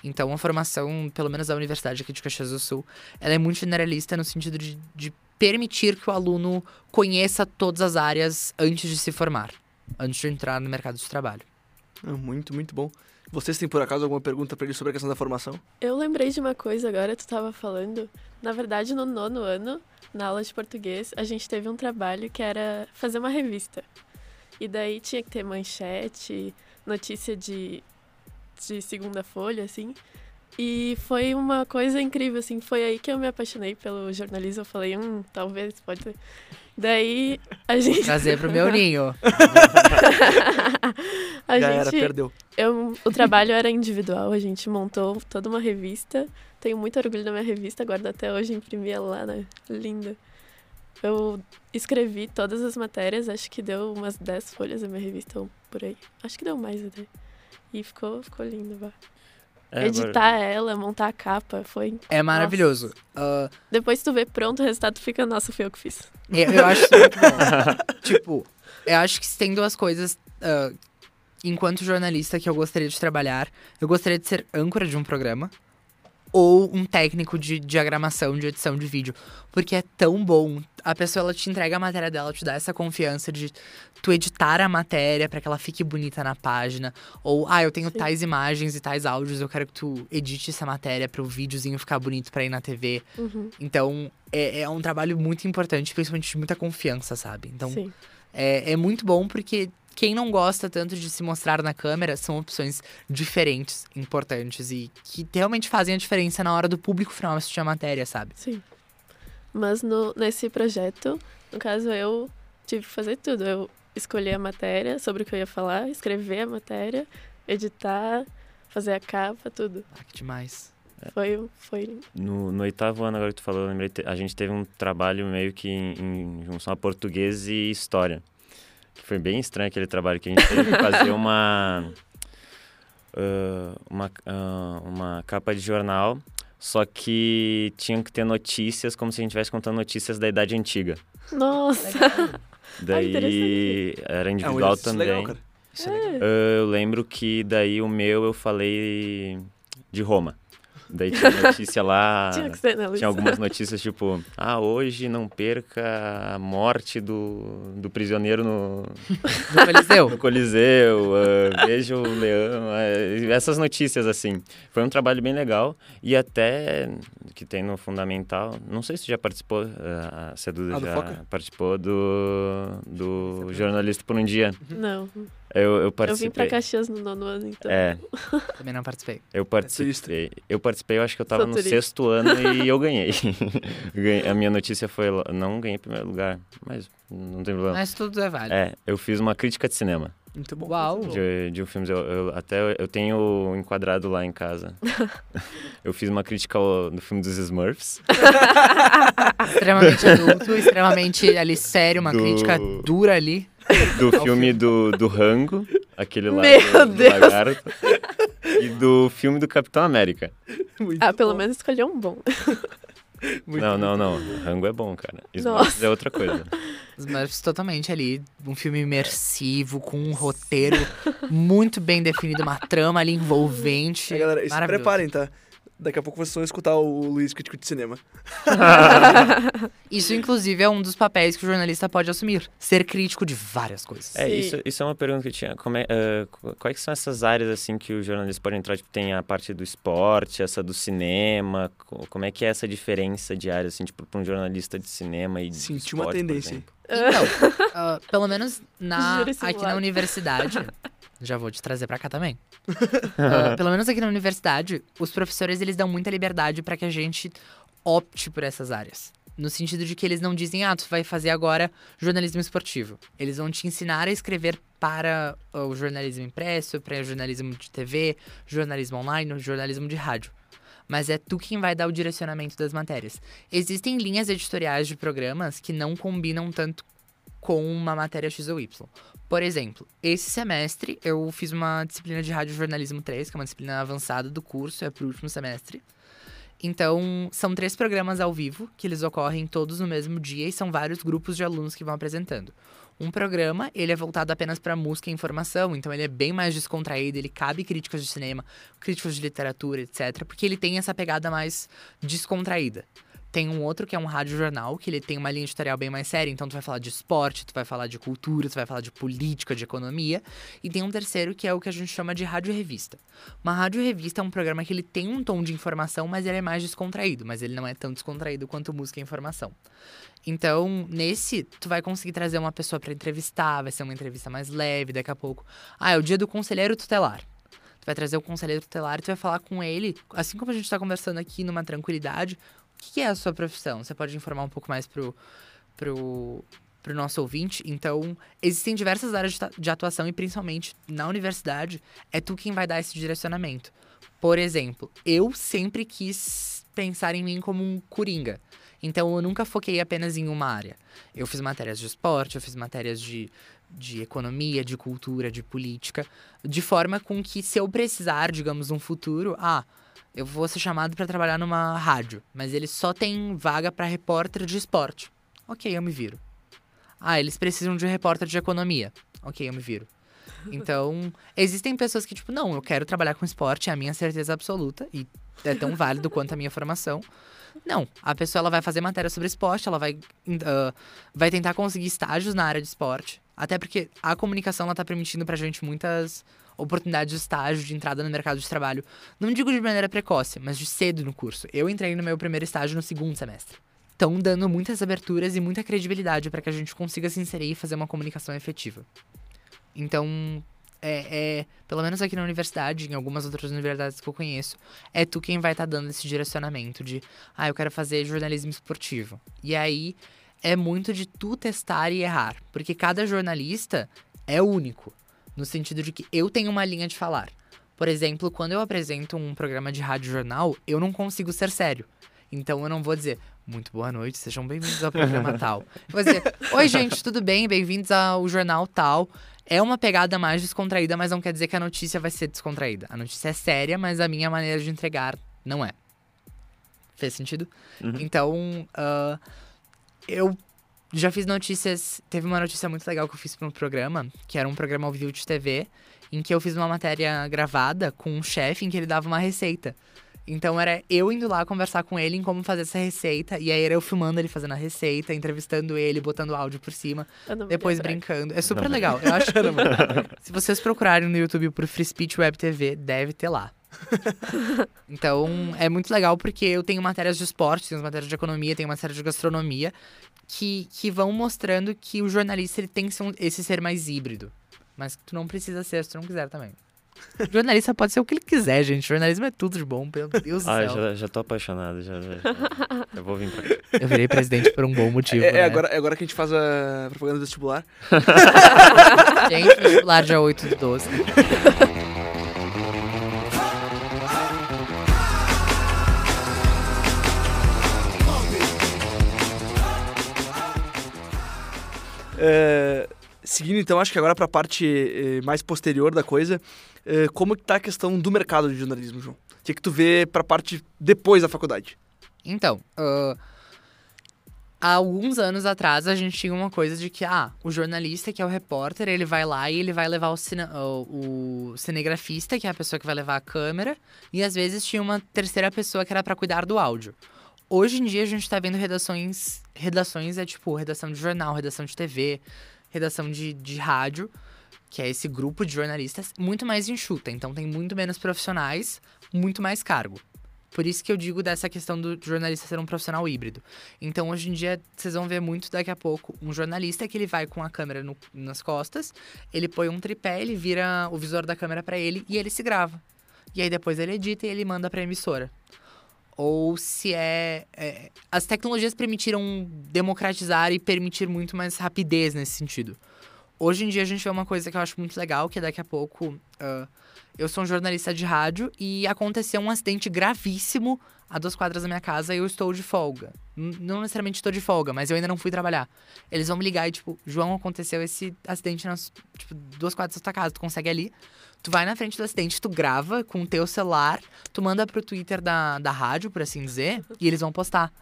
Então, a formação, pelo menos da Universidade aqui de Caxias do Sul, ela é muito generalista no sentido de, de permitir que o aluno conheça todas as áreas antes de se formar, antes de entrar no mercado de trabalho. Ah, muito, muito bom. Vocês têm por acaso alguma pergunta pra ele sobre a questão da formação? Eu lembrei de uma coisa agora, tu tava falando. Na verdade, no nono ano, na aula de português, a gente teve um trabalho que era fazer uma revista. E daí tinha que ter manchete, notícia de, de segunda folha, assim. E foi uma coisa incrível, assim. Foi aí que eu me apaixonei pelo jornalismo. Eu falei, hum, talvez, pode. Daí a gente. Trazer pro meu ninho. <laughs> a Já gente era, perdeu. eu, o trabalho era individual, a gente montou toda uma revista. Tenho muito orgulho da minha revista, guardo até hoje, imprimi ela lá, né? Linda. Eu escrevi todas as matérias, acho que deu umas 10 folhas a minha revista, ou por aí. Acho que deu mais até. E ficou, ficou lindo, vá. É, Editar ela, montar a capa, foi... É maravilhoso. Ah, Depois tu vê pronto, o resultado fica, nossa, foi eu que fiz. eu, eu acho muito bom. <laughs> tipo, eu acho que tem duas coisas. ah, enquanto jornalista que eu gostaria de trabalhar, eu gostaria de ser âncora de um programa ou um técnico de diagramação, de edição de vídeo. Porque é tão bom. A pessoa ela te entrega a matéria dela, te dá essa confiança de tu editar a matéria para que ela fique bonita na página. Ou, ah, eu tenho Sim. tais imagens e tais áudios, eu quero que tu edite essa matéria para o videozinho ficar bonito para ir na TV. Uhum, Então, é, é um trabalho muito importante, principalmente de muita confiança, sabe? Então, é, é muito bom porque quem não gosta tanto de se mostrar na câmera são opções diferentes, importantes e que realmente fazem a diferença na hora do público final assistir a matéria, sabe? Sim. Mas no, nesse projeto, no caso, eu tive que fazer tudo. Eu escolhi a matéria sobre o que eu ia falar, escrever a matéria, editar, fazer a capa, tudo. Ah, que demais. Foi, foi No, no oitavo ano, agora que tu falou, eu lembrei, a gente teve um trabalho meio que em, em junção a português e história. Que foi bem estranho aquele trabalho que a gente teve que fazer <laughs> uma, ah, uma, ah, uma capa de jornal, só que tinham que ter notícias como se a gente estivesse contando notícias da Idade Antiga. Nossa! <laughs> Daí era É individual exercício também. legal, cara. Isso é. Ah, eu lembro que daí o meu eu falei de Roma. Daí tinha notícia lá. <laughs> Tinha que ser, né, Luiz? Tinha algumas <laughs> notícias tipo, ah, hoje não perca a morte do, do prisioneiro no, <laughs> No Coliseu. no Coliseu, ah, veja o leão, ah, essas notícias assim. Foi um trabalho bem legal e até que tem no Fundamental, não sei se já participou, ah, a Ceduda Ah, do já Foca? participou do, do Jornalista por um Dia. Não. Eu, eu Eu vim pra participei. Caxias no nono ano, então. É, Também não participei. eu participei. Eu participei, eu acho que eu tava Sou no turista. sexto ano e eu <laughs> ganhei. A minha notícia foi. Não ganhei em primeiro lugar, mas não tem problema. Mas tudo é válido. É, eu fiz uma crítica de cinema Muito bom. Uau. de, de um filme. Eu, eu- até eu tenho enquadrado lá em casa. <laughs> eu fiz uma crítica ao- do filme dos Smurfs. <laughs> Extremamente adulto, extremamente ali sério, uma Do- crítica dura ali. Do filme do, do Rango, aquele lá Meu do, do Deus. lagarto. E do filme do Capitão América. Muito Ah, pelo bom. menos escolheu um bom. <laughs> Muito não, não, não. Rango é bom, cara. Smurfs Nossa. é outra coisa. Smurfs totalmente ali, um filme imersivo, com um roteiro muito bem definido, uma trama ali envolvente. É, galera, e se Maravilhoso. preparem, tá? Daqui a pouco vocês vão escutar o Luiz crítico de cinema. <laughs> Isso, inclusive, é um dos papéis que o jornalista pode assumir. Ser crítico de várias coisas. É, Sim. isso, isso é uma pergunta que eu tinha. Como é, qu- quais são essas áreas assim que o jornalista pode entrar? Tipo, tem a parte do esporte, essa do cinema. co- Como é que é essa diferença de áreas, assim, tipo, para um jornalista de cinema e de Senti uma esporte, por tendência aí. exemplo? Então, <laughs> ah, pelo menos na, aqui na universidade. <laughs> Já vou te trazer pra cá também. <laughs> Ah, pelo menos aqui na universidade, os professores eles dão muita liberdade pra que a gente opte por essas áreas. No sentido de que eles não dizem, ah, tu vai fazer agora jornalismo esportivo. Eles vão te ensinar a escrever para ah, o jornalismo impresso, para o jornalismo de TV, jornalismo online, jornalismo de rádio. Mas é tu quem vai dar o direcionamento das matérias. Existem linhas editoriais de programas que não combinam tanto com uma matéria X ou Y. Por exemplo, esse semestre eu fiz uma disciplina de Rádio Jornalismo 3, que é uma disciplina avançada do curso, é pro último semestre. Então, são três programas ao vivo, que eles ocorrem todos no mesmo dia e são vários grupos de alunos que vão apresentando. Um programa, ele é voltado apenas para música e informação, então ele é bem mais descontraído, ele cabe críticas de cinema, críticos de literatura, etc, porque ele tem essa pegada mais descontraída. Tem um outro que é um rádio jornal, que ele tem uma linha editorial bem mais séria, então tu vai falar de esporte, tu vai falar de cultura, tu vai falar de política, de economia. E tem um terceiro que é o que a gente chama de rádio revista. Uma rádio revista é um programa que ele tem um tom de informação, mas ele é mais descontraído, mas ele não é tão descontraído quanto música e informação. Então, nesse, tu vai conseguir trazer uma pessoa para entrevistar, vai ser uma entrevista mais leve daqui a pouco. Ah, é o dia do conselheiro tutelar. Tu vai trazer o conselheiro tutelar e tu vai falar com ele, assim como a gente está conversando aqui numa tranquilidade, o que é a sua profissão? Você pode informar um pouco mais pro, pro, pro nosso ouvinte. Então, existem diversas áreas de atuação e principalmente na universidade é tu quem vai dar esse direcionamento. Por exemplo, eu sempre quis pensar em mim como um coringa. Então, eu nunca foquei apenas em uma área. Eu fiz matérias de esporte, eu fiz matérias de, de economia, de cultura, de política, de forma com que, se eu precisar, digamos, um futuro, ah, eu vou ser chamado para trabalhar numa rádio, mas eles só tem vaga para repórter de esporte. Ok, eu me viro. Ah, eles precisam de repórter de economia. Ok, eu me viro. Então, <laughs> existem pessoas que, tipo, não, eu quero trabalhar com esporte, é a minha certeza absoluta, e é tão válido quanto a minha formação. Não, a pessoa ela vai fazer matéria sobre esporte, ela vai, uh, vai tentar conseguir estágios na área de esporte. Até porque a comunicação ela tá permitindo pra gente muitas oportunidades de estágio, de entrada no mercado de trabalho. Não digo de maneira precoce, mas de cedo no curso. Eu entrei no meu primeiro estágio no segundo semestre. Estão dando muitas aberturas e muita credibilidade para que a gente consiga se inserir e fazer uma comunicação efetiva. Então, é, é, pelo menos aqui na universidade, em algumas outras universidades que eu conheço, é tu quem vai estar tá dando esse direcionamento de, ah, eu quero fazer jornalismo esportivo. E aí é muito de tu testar e errar, porque cada jornalista é único. No sentido de que eu tenho uma linha de falar. Por exemplo, quando eu apresento um programa de rádio jornal, eu não consigo ser sério. Então eu não vou dizer, muito boa noite, sejam bem-vindos ao programa <laughs> tal. Eu vou dizer, oi gente, tudo bem? Bem-vindos ao jornal tal. É uma pegada mais descontraída, mas não quer dizer que a notícia vai ser descontraída. A notícia é séria, mas a minha maneira de entregar não é. Fez sentido? Uhum. Então, uh, eu já fiz notícias. Teve uma notícia muito legal que eu fiz para um programa, que era um programa ao vivo de TV, em que eu fiz uma matéria gravada com um chefe em que ele dava uma receita. Então era eu indo lá conversar com ele em como fazer essa receita. E aí era eu filmando ele fazendo a receita, entrevistando ele, botando áudio por cima, depois brincando. É super legal. Eu acho <laughs> que. se vocês procurarem no YouTube por Free Speech Web TV, deve ter lá. <laughs> então, é muito legal porque eu tenho matérias de esporte, tenho matérias de economia, tenho matéria de gastronomia, que, que vão mostrando que o jornalista ele tem que ser um, esse ser mais híbrido. Mas tu não precisa ser se tu não quiser também. O <laughs> jornalista pode ser o que ele quiser, gente. jornalismo é tudo de bom, pelo Deus do ah, céu. Já, já tô apaixonado, já, já, já. <laughs> Eu vou vir pra cá. Eu virei presidente por um bom motivo. É, é né? agora, é agora que a gente faz a propaganda do vestibular. gente, vestibular dia 8 de 12. É, seguindo então, acho que agora para a parte eh, mais posterior da coisa, eh, como que tá a questão do mercado de jornalismo, João? O que, que tu vê para a parte depois da faculdade? Então, uh, há alguns anos atrás a gente tinha uma coisa de que, ah, o jornalista, que é o repórter, ele vai lá e ele vai levar o, cine, o cinegrafista, que é a pessoa que vai levar a câmera, e às vezes tinha uma terceira pessoa que era para cuidar do áudio. Hoje em dia a gente tá vendo redações. Redações é tipo redação de jornal, redação de TV, redação de, de rádio, que é esse grupo de jornalistas, muito mais enxuta. Então tem muito menos profissionais, muito mais cargo. Por isso que eu digo dessa questão do jornalista ser um profissional híbrido. Então, hoje em dia, vocês vão ver muito daqui a pouco um jornalista que ele vai com a câmera no, nas costas, ele põe um tripé, ele vira o visor da câmera para ele e ele se grava. E aí depois ele edita e ele manda para emissora ou se é, é, As tecnologias permitiram democratizar e permitir muito mais rapidez nesse sentido. hoje em dia a gente vê uma coisa que eu acho muito legal, que daqui a pouco. ah, eu sou um jornalista de rádio e aconteceu um acidente gravíssimo a duas quadras da minha casa e eu estou de folga. Não necessariamente estou de folga, mas eu ainda não fui trabalhar. Eles vão me ligar e, tipo, João, aconteceu esse acidente nas tipo, duas quadras da tua casa, tu consegue ali. Tu vai na frente do acidente, tu grava com o teu celular, tu manda pro Twitter da, da rádio, por assim dizer, e eles vão postar.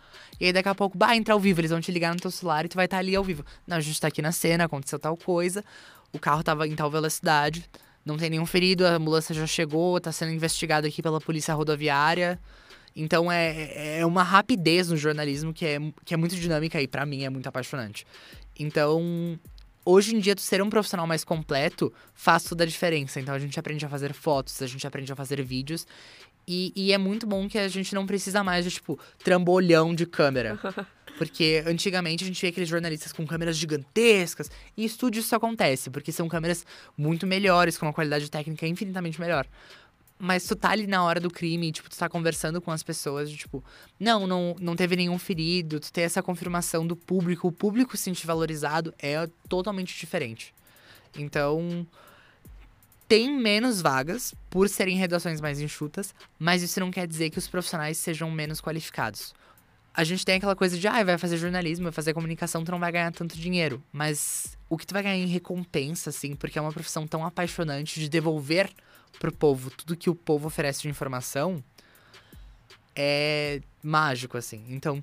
E aí daqui a pouco, bah, entra ao vivo, eles vão te ligar no teu celular e tu vai estar ali ao vivo. Não, a gente tá aqui na cena, aconteceu tal coisa, o carro tava em tal velocidade, não tem nenhum ferido, a ambulância já chegou, tá sendo investigado aqui pela polícia rodoviária. Então é, é uma rapidez no jornalismo que é, que é muito dinâmica e pra mim é muito apaixonante. Então, hoje em dia, tu ser um profissional mais completo faz toda a diferença. Então a gente aprende a fazer fotos, a gente aprende a fazer vídeos. E, e é muito bom que a gente não precisa mais de, tipo, trambolhão de câmera. <laughs> Porque antigamente a gente via aqueles jornalistas com câmeras gigantescas. E em estúdio isso acontece, porque são câmeras muito melhores, com uma qualidade técnica infinitamente melhor. Mas tu tá ali na hora do crime, tipo, tu tá conversando com as pessoas, tipo, não, não, não teve nenhum ferido, tu ter essa confirmação do público, o público se sentir valorizado é totalmente diferente. Então, tem menos vagas por serem redações mais enxutas, mas isso não quer dizer que os profissionais sejam menos qualificados. A gente tem aquela coisa de, ah, vai fazer jornalismo, vai fazer comunicação, tu não vai ganhar tanto dinheiro. Mas o que tu vai ganhar em recompensa, assim, porque é uma profissão tão apaixonante de devolver pro povo tudo que o povo oferece de informação, é mágico, assim. Então,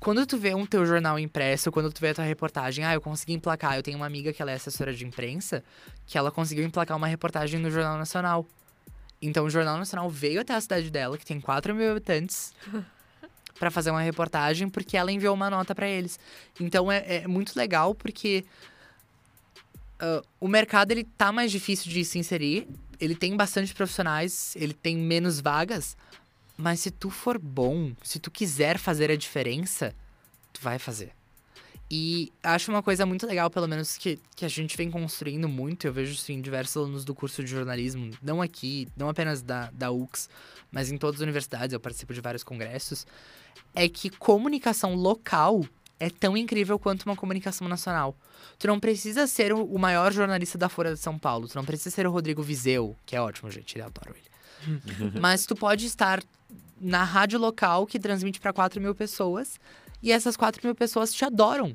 quando tu vê um teu jornal impresso, quando tu vê a tua reportagem, ah, eu consegui emplacar. Eu tenho uma amiga que ela é assessora de imprensa, que ela conseguiu emplacar uma reportagem no Jornal Nacional. Então o Jornal Nacional veio até a cidade dela, que tem 4 mil habitantes, <laughs> pra fazer uma reportagem, porque ela enviou uma nota pra eles. Então é, é muito legal, porque ah, o mercado ele tá mais difícil de se inserir, ele tem bastante profissionais, ele tem menos vagas, mas se tu for bom, se tu quiser fazer a diferença, tu vai fazer. E acho uma coisa muito legal, pelo menos, que, que a gente vem construindo muito. Eu vejo isso em diversos alunos do curso de jornalismo, não aqui, não apenas da, da UX, mas em todas as universidades, eu participo de vários congressos. É que comunicação local é tão incrível quanto uma comunicação nacional. Tu não precisa ser o, maior jornalista da Folha de São Paulo, tu não precisa ser o Rodrigo Vizeu, que é ótimo, gente, eu adoro ele. <laughs> Mas tu pode estar na rádio local que transmite para 4 mil pessoas e essas 4 mil pessoas te adoram.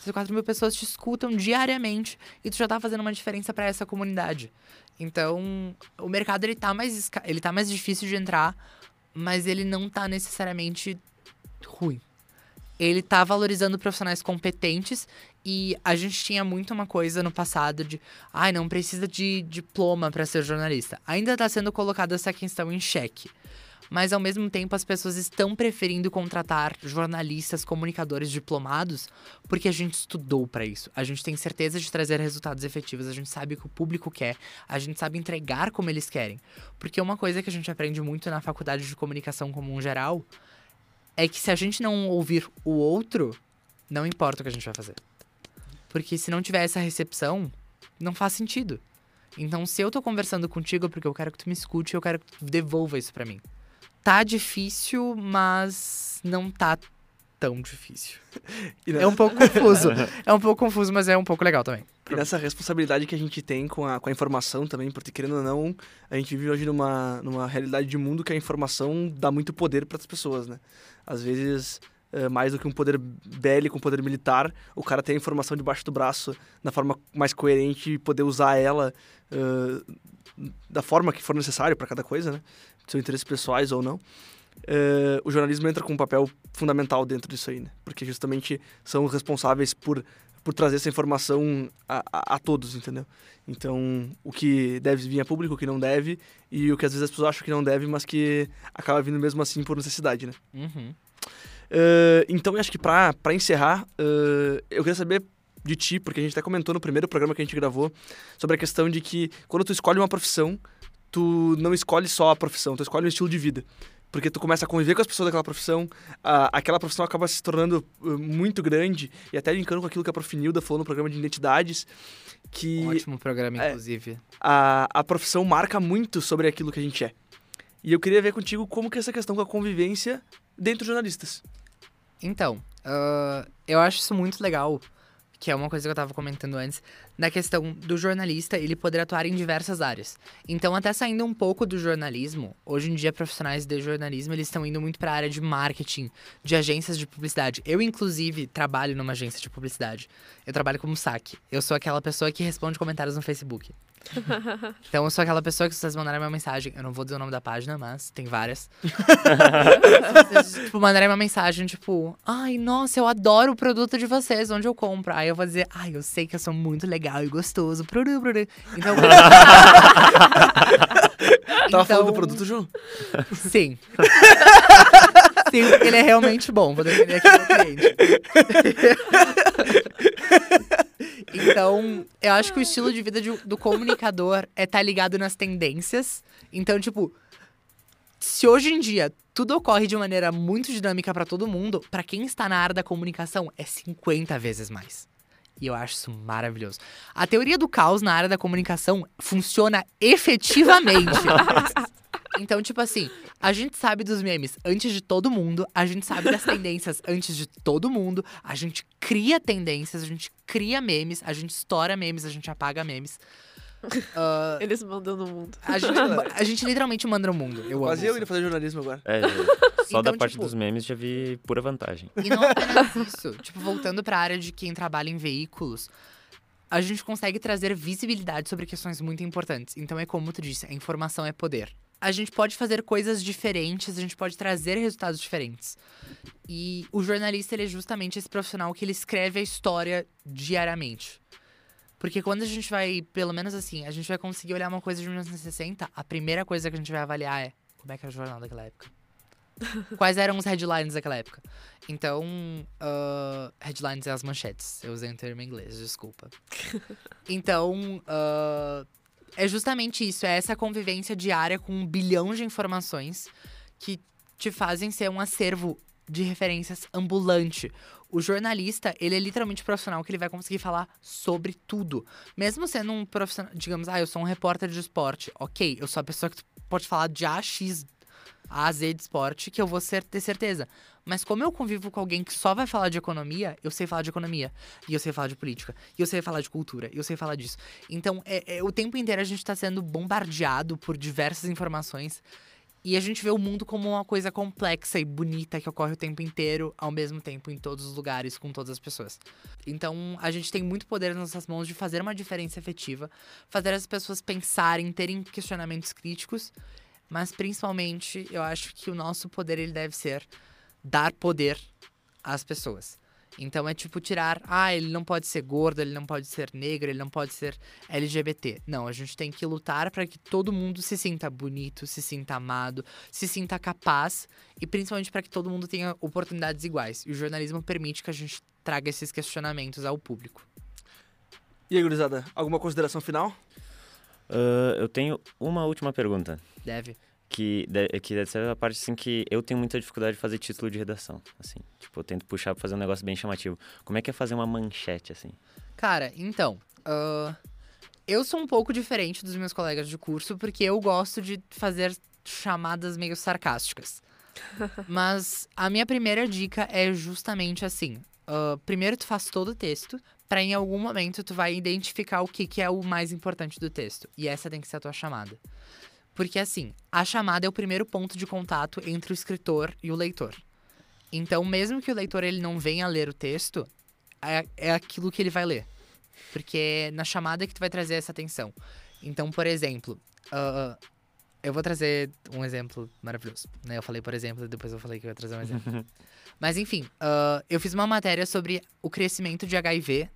Essas 4 mil pessoas te escutam diariamente e tu já tá fazendo uma diferença para essa comunidade. Então, o mercado ele tá, mais, ele tá mais difícil de entrar, mas ele não tá necessariamente ruim. Ele tá valorizando profissionais competentes e a gente tinha muito uma coisa no passado de, ai, não precisa de diploma para ser jornalista. Ainda tá sendo colocada essa questão em xeque. Mas ao mesmo tempo as pessoas estão preferindo contratar jornalistas, comunicadores diplomados, porque a gente estudou para isso. A gente tem certeza de trazer resultados efetivos, a gente sabe o que o público quer, a gente sabe entregar como eles querem. Porque uma coisa que a gente aprende muito na faculdade de comunicação como um geral é que se a gente não ouvir o outro, não importa o que a gente vai fazer. Porque se não tiver essa recepção, não faz sentido. Então, se eu tô conversando contigo é porque eu quero que tu me escute, eu quero que tu devolva isso pra mim. Tá difícil, mas não tá tão difícil. <laughs> E É nessa, um pouco confuso. <laughs> É um pouco confuso, mas é um pouco legal também. e nessa responsabilidade que a gente tem com a, com a informação também, porque querendo ou não, a gente vive hoje numa, numa realidade de mundo que a informação dá muito poder para as pessoas, né? Às vezes, eh, mais do que um poder bélico, um poder militar, o cara tem a informação debaixo do braço da forma mais coerente e poder usar ela eh, da forma que for necessário para cada coisa, né? Seus interesses pessoais ou não. Eh, o jornalismo entra com um papel fundamental dentro disso aí, né? Porque justamente são os responsáveis por, por trazer essa informação a, a, a todos, entendeu? Então, o que deve vir a público, o que não deve, e o que às vezes as pessoas acham que não deve, mas que acaba vindo mesmo assim por necessidade, né? Uhum. Eh, então, eu acho que pra, pra encerrar, eh, eu queria saber de ti, porque a gente até comentou no primeiro programa que a gente gravou, sobre a questão de que quando tu escolhe uma profissão, tu não escolhe só a profissão, tu escolhe um estilo de vida. Porque tu começa a conviver com as pessoas daquela profissão, a- aquela profissão acaba se tornando uh, muito grande, e até linkando com aquilo que a Profinilda falou no programa de identidades, que Ótimo programa, É. inclusive. a, a profissão marca muito sobre aquilo que a gente é. E eu queria ver contigo como que é essa questão com a convivência dentro dos jornalistas. Então, ah, eu acho isso muito legal. que é uma coisa que eu tava comentando antes, na questão do jornalista, ele poder atuar em diversas áreas. Então, até saindo um pouco do jornalismo, hoje em dia profissionais de jornalismo, eles estão indo muito para a área de marketing, de agências de publicidade. Eu, inclusive, trabalho numa agência de publicidade. Eu trabalho como saque. Eu sou aquela pessoa que responde comentários no Facebook. <laughs> Então eu sou aquela pessoa que se vocês mandarem uma mensagem, eu não vou dizer o nome da página, mas tem várias. <laughs> se vocês, tipo, mandarem uma mensagem, tipo, ai, nossa, eu adoro o produto de vocês, onde eu compro? Aí eu vou dizer, ai, eu sei que eu sou muito legal e gostoso. Então. <laughs> Tava falando do Então, produto, Ju? Sim. Sim, porque ele é realmente bom. Vou defender aqui o cliente. Então, eu acho que o estilo de vida de- do comunicador é estar ligado nas tendências. Então, tipo, se hoje em dia tudo ocorre de maneira muito dinâmica pra todo mundo, pra quem está na área da comunicação é 50 vezes mais. E eu acho isso maravilhoso. A teoria do caos na área da comunicação funciona efetivamente. <laughs> Então, tipo assim, a gente sabe dos memes antes de todo mundo, a gente sabe das tendências antes de todo mundo, a gente cria tendências, a gente cria memes, a gente estoura memes, a gente apaga memes. Ah, Eles mandam no mundo. a, gente, <laughs> a gente literalmente manda no mundo. Eu Quase amo eu indo fazer jornalismo agora. É, <laughs> só da Então, parte tipo- dos memes já vi pura vantagem. E não apenas <laughs> isso. tipo, voltando pra área de quem trabalha em veículos, a gente consegue trazer visibilidade sobre questões muito importantes. Então é como tu disse, a informação é poder. A gente pode fazer coisas diferentes, a gente pode trazer resultados diferentes. E o jornalista, ele é justamente esse profissional que ele escreve a história diariamente. Porque quando a gente vai, pelo menos assim, a gente vai conseguir olhar uma coisa de 1960, a primeira coisa que a gente vai avaliar é como é que era o jornal daquela época. <laughs> Quais eram os headlines daquela época? Então, ah, headlines é as manchetes. Eu usei um termo em inglês, desculpa. <laughs> Então, ah, é justamente isso. É essa convivência diária com um bilhão de informações que te fazem ser um acervo de referências ambulante. O jornalista, ele é literalmente profissional que ele vai conseguir falar sobre tudo. Mesmo sendo um profissional, digamos, ah, eu sou um repórter de esporte. Ok, eu sou a pessoa que pode falar de A X, A a Z de esporte, que eu vou ser, ter certeza. Mas como eu convivo com alguém que só vai falar de economia, eu sei falar de economia. E eu sei falar de política. E eu sei falar de cultura. E eu sei falar disso. Então, é, é- o tempo inteiro a gente tá sendo bombardeado por diversas informações. E a gente vê o mundo como uma coisa complexa e bonita que ocorre o tempo inteiro, ao mesmo tempo, em todos os lugares, com todas as pessoas. Então, a gente tem muito poder nas nossas mãos de fazer uma diferença efetiva, fazer as pessoas pensarem, terem questionamentos críticos, mas principalmente, eu acho que o nosso poder ele deve ser dar poder às pessoas. Então é tipo tirar, ah, ele não pode ser gordo, ele não pode ser negro, ele não pode ser LGBT. Não, a gente tem que lutar para que todo mundo se sinta bonito, se sinta amado, se sinta capaz e principalmente para que todo mundo tenha oportunidades iguais. E o jornalismo permite que a gente traga esses questionamentos ao público. E aí, gurizada, alguma consideração final? Ah, eu tenho uma última pergunta. Deve. Que, de- que deve ser a parte assim que eu tenho muita dificuldade de fazer título de redação. Assim, tipo, eu tento puxar pra fazer um negócio bem chamativo. Como é que é fazer uma manchete, assim? Cara, então, ah, eu sou um pouco diferente dos meus colegas de curso porque eu gosto de fazer chamadas meio sarcásticas. <laughs> Mas a minha primeira dica é justamente assim: ah, primeiro tu faz todo o texto, pra em algum momento tu vai identificar o que, que é o mais importante do texto. E essa tem que ser a tua chamada. Porque assim, a chamada é o primeiro ponto de contato entre o escritor e o leitor. Então, mesmo que o leitor ele não venha ler o texto, é, é aquilo que ele vai ler. Porque é na chamada que tu vai trazer essa atenção. Então, por exemplo, ah, eu vou trazer um exemplo maravilhoso. Né? Eu falei, por exemplo, e depois eu falei que eu ia trazer um exemplo. <laughs> Mas enfim, ah, eu fiz uma matéria sobre o crescimento de HIV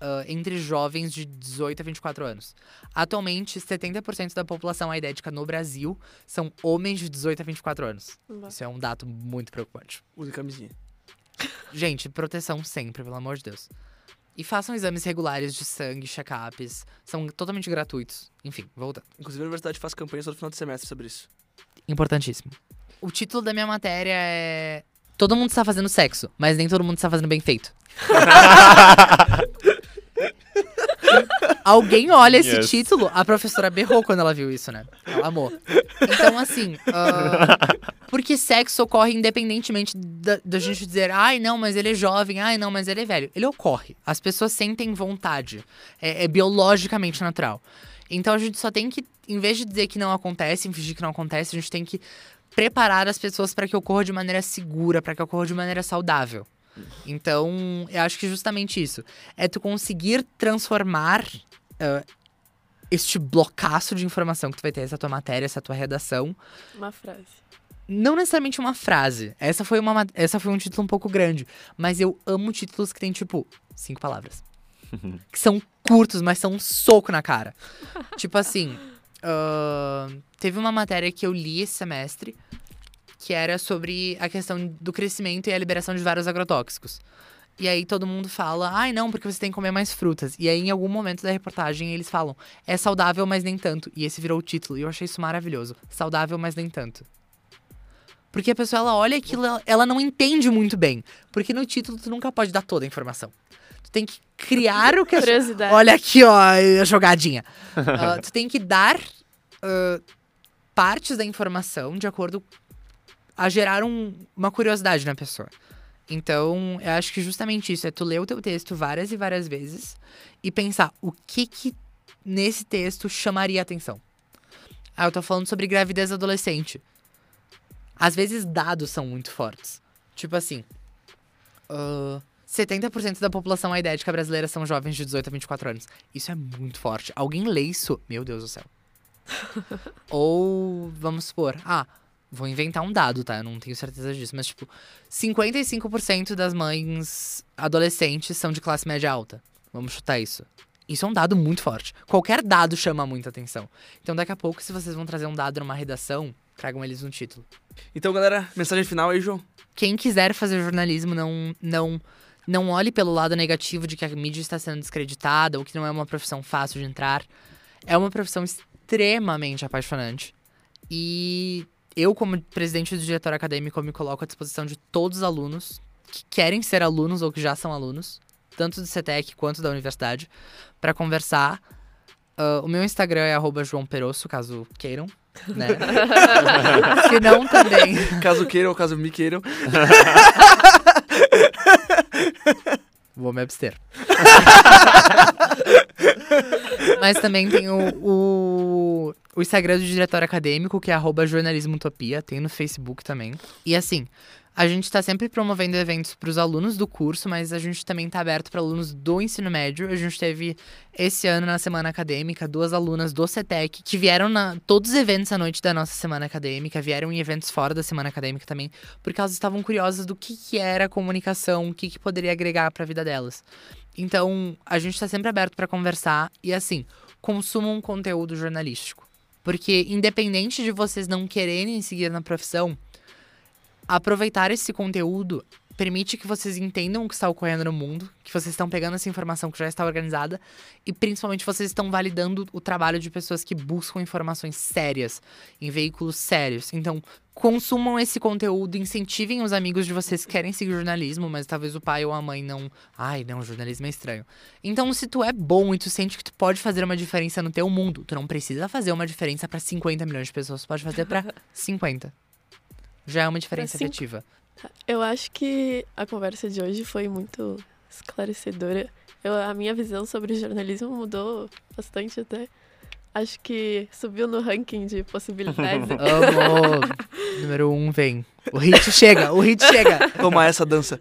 ah, entre jovens de 18 a 24 anos. Atualmente, 70% da população aidética no Brasil são homens de 18 a 24 anos. Isso é um dado muito preocupante. Use camisinha. Gente, proteção sempre, pelo amor de Deus. E façam exames regulares de sangue, check-ups. São totalmente gratuitos. Enfim, voltando. Inclusive, a universidade faz campanhas todo final de semestre sobre isso. Importantíssimo. O título da minha matéria é. Todo mundo está fazendo sexo, mas nem todo mundo está fazendo bem feito. <laughs> Alguém olha esse Yes. título, a professora berrou quando ela viu isso, né? Ela amou. Então, assim. ah, Porque sexo ocorre independentemente da, da gente dizer, ai, não, mas ele é jovem, ai, não, mas ele é velho. Ele ocorre. As pessoas sentem vontade. É, é biologicamente natural. Então a gente só tem que, em vez de dizer que não acontece, fingir que não acontece, a gente tem que preparar as pessoas para que ocorra de maneira segura, para que ocorra de maneira saudável. Então, eu acho que justamente isso. É tu conseguir transformar uh, este blocaço de informação que tu vai ter, essa tua matéria, essa tua redação, Uma frase. não necessariamente uma frase. Essa foi, uma, ma- essa foi um título um pouco grande. Mas eu amo títulos que tem, tipo, cinco palavras. <laughs> que são curtos, mas são um soco na cara. tipo assim. ahn, teve uma matéria que eu li esse semestre que era sobre a questão do crescimento e a liberação de vários agrotóxicos. E aí todo mundo fala, ai não, porque você tem que comer mais frutas. E aí em algum momento da reportagem eles falam, é saudável, mas nem tanto. E esse virou o título. E eu achei isso maravilhoso. Saudável, mas nem tanto. Porque a pessoa, ela olha aquilo, ela, não entende muito bem. Porque no título tu nunca pode dar toda a informação. Tu tem que criar o que... Curiosidade. Olha aqui, ó, a jogadinha. <laughs> Ah, tu tem que dar ah, partes da informação de acordo a gerar um- uma curiosidade na pessoa. Então, eu acho que justamente isso é tu ler o teu texto várias e várias vezes e pensar o que que nesse texto chamaria atenção. Ah, eu tô falando sobre gravidez adolescente. Às vezes dados são muito fortes. Tipo assim, ah, 70% da população aidética brasileira são jovens de 18 a 24 anos. Isso é muito forte. Alguém lê isso? Meu Deus do céu. <laughs> Ou, vamos supor, ah, vou inventar um dado, tá? Eu não tenho certeza disso, mas tipo, 55% das mães adolescentes são de classe média alta. Vamos chutar isso. Isso é um dado muito forte. Qualquer dado chama muita atenção. Então, daqui a pouco, se vocês vão trazer um dado numa redação, tragam eles no título. Então, galera, mensagem final aí, João. Quem quiser fazer jornalismo, não, não, não olhe pelo lado negativo de que a mídia está sendo descreditada ou que não é uma profissão fácil de entrar. É uma profissão extremamente apaixonante. E eu, como presidente do diretor acadêmico, me coloco à disposição de todos os alunos que querem ser alunos ou que já são alunos, tanto do CETEC quanto da universidade, para conversar. Ah, o meu Instagram é arroba João Perosso, caso queiram. Né? <laughs> Se não, também. Caso queiram ou caso me queiram. <laughs> Vou me abster. <laughs> Mas também tem o, o, o Instagram do diretor acadêmico, que é arroba jornalismo utopia. Tem no Facebook também. E assim, a gente tá sempre promovendo eventos para os alunos do curso, mas a gente também tá aberto para alunos do ensino médio. A gente teve esse ano na semana acadêmica duas alunas do CETEC que vieram na todos os eventos à noite da nossa semana acadêmica, vieram em eventos fora da semana acadêmica também, porque elas estavam curiosas do que, que era a comunicação, o que, que poderia agregar para a vida delas. Então, a gente tá sempre aberto para conversar e assim, consumam conteúdo jornalístico. Porque independente de vocês não quererem seguir na profissão, aproveitar esse conteúdo permite que vocês entendam o que está ocorrendo no mundo, que vocês estão pegando essa informação que já está organizada e principalmente vocês estão validando o trabalho de pessoas que buscam informações sérias em veículos sérios. Então, consumam esse conteúdo, incentivem os amigos de vocês que querem seguir jornalismo, mas talvez o pai ou a mãe não, ai, não, jornalismo é estranho. Então, se tu é bom e tu sente que tu pode fazer uma diferença no teu mundo, tu não precisa fazer uma diferença para 50 milhões de pessoas, tu pode fazer para 50. <laughs> Já é uma diferença efetiva. Eu acho que a conversa de hoje foi muito esclarecedora. Eu, a minha visão sobre jornalismo mudou bastante até. Acho que subiu no ranking de possibilidades. <laughs> Amo! Número um vem. O hit chega, o hit chega. Toma essa dança.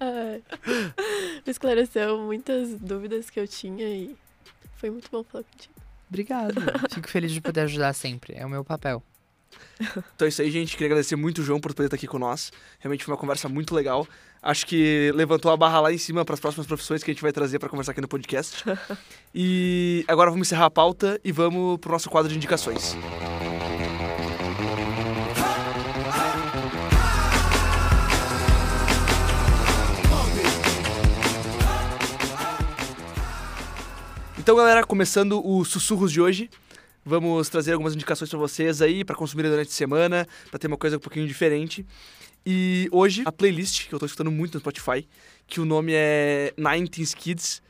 Ai. <laughs> Me esclareceu muitas dúvidas que eu tinha e foi muito bom falar contigo. Obrigado. Fico feliz de poder ajudar sempre. É o meu papel. <laughs> Então é isso aí, gente. Queria agradecer muito o João por poder estar aqui com nós. Realmente foi uma conversa muito legal. Acho que levantou a barra lá em cima para as próximas profissões que a gente vai trazer para conversar aqui no podcast. <laughs> e agora vamos encerrar a pauta e vamos pro nosso quadro de indicações. Então, galera, começando os sussurros de hoje, vamos trazer algumas indicações para vocês aí, para consumir durante a semana, para ter uma coisa um pouquinho diferente. E hoje, a playlist, que eu tô escutando muito no Spotify, que o nome é 90s Kids,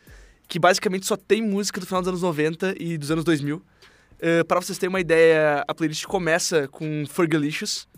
que basicamente só tem música do final dos anos 90 e dos anos 2000. Uh, para vocês terem uma ideia, a playlist começa com Fergalicious.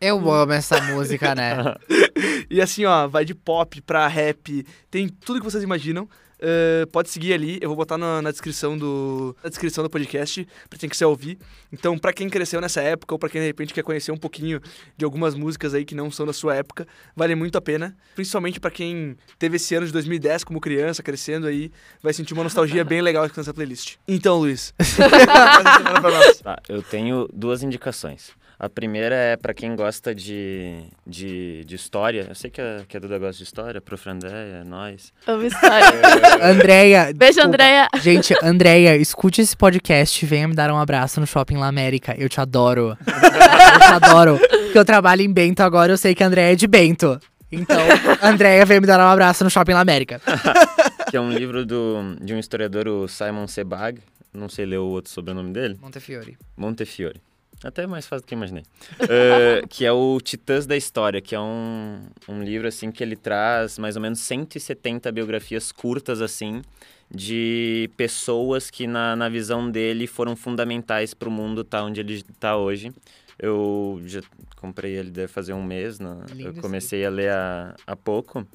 Eu amo essa música, né? <laughs> E assim, ó, vai de pop pra rap, tem tudo que vocês imaginam. Uh, pode seguir ali, eu vou botar na, na, descrição do na descrição do podcast pra quem quiser ouvir. Então, pra quem cresceu nessa época ou pra quem de repente quer conhecer um pouquinho de algumas músicas aí que não são da sua época, vale muito a pena. Principalmente pra quem teve esse ano de 2010 como criança, crescendo aí, vai sentir uma nostalgia bem legal com essa playlist. Então, Luiz, <laughs> tá, eu tenho duas indicações. A primeira é para quem gosta de, de, de, história. Eu sei que a, que a Duda gosta de história, prof. Andréia, nós. Amo história. <laughs> Andréia. Beijo, Andréia. Gente, Andréia, escute esse podcast venha me dar um abraço no Shopping La América. Eu te adoro. eu te adoro. Porque eu trabalho em Bento agora, eu sei que a Andréia é de Bento. Então, Andréia veio me dar um abraço no Shopping La América. <laughs> que é um livro do, de um historiador, o Simon Sebag. Não sei ler o outro sobrenome dele. Montefiore. Montefiore. Até mais fácil do que imaginei. uh, <laughs> que é o Titãs da História, que é um, um livro, assim, que ele traz mais ou menos 170 biografias curtas, assim, de pessoas que, na, na visão dele, foram fundamentais para o mundo estar tá onde ele está hoje. Eu já comprei ele deve fazer um mês, né? eu comecei a ler há, há pouco.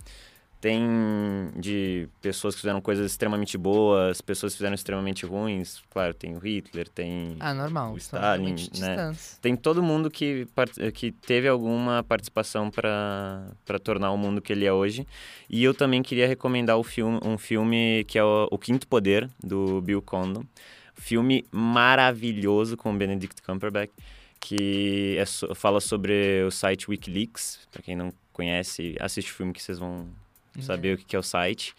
Tem de pessoas que fizeram coisas extremamente boas, pessoas que fizeram extremamente ruins. Claro, tem o Hitler, tem ah, normal, o Stalin, né? Tem todo mundo que, que teve alguma participação para tornar o mundo que ele é hoje. E eu também queria recomendar o filme, um filme que é o, o Quinto Poder, do Bill Condon. Filme maravilhoso com o Benedict Cumberbatch, que é, fala sobre o site Wikileaks. Para quem não conhece, assiste o filme que vocês vão saber o que é o site.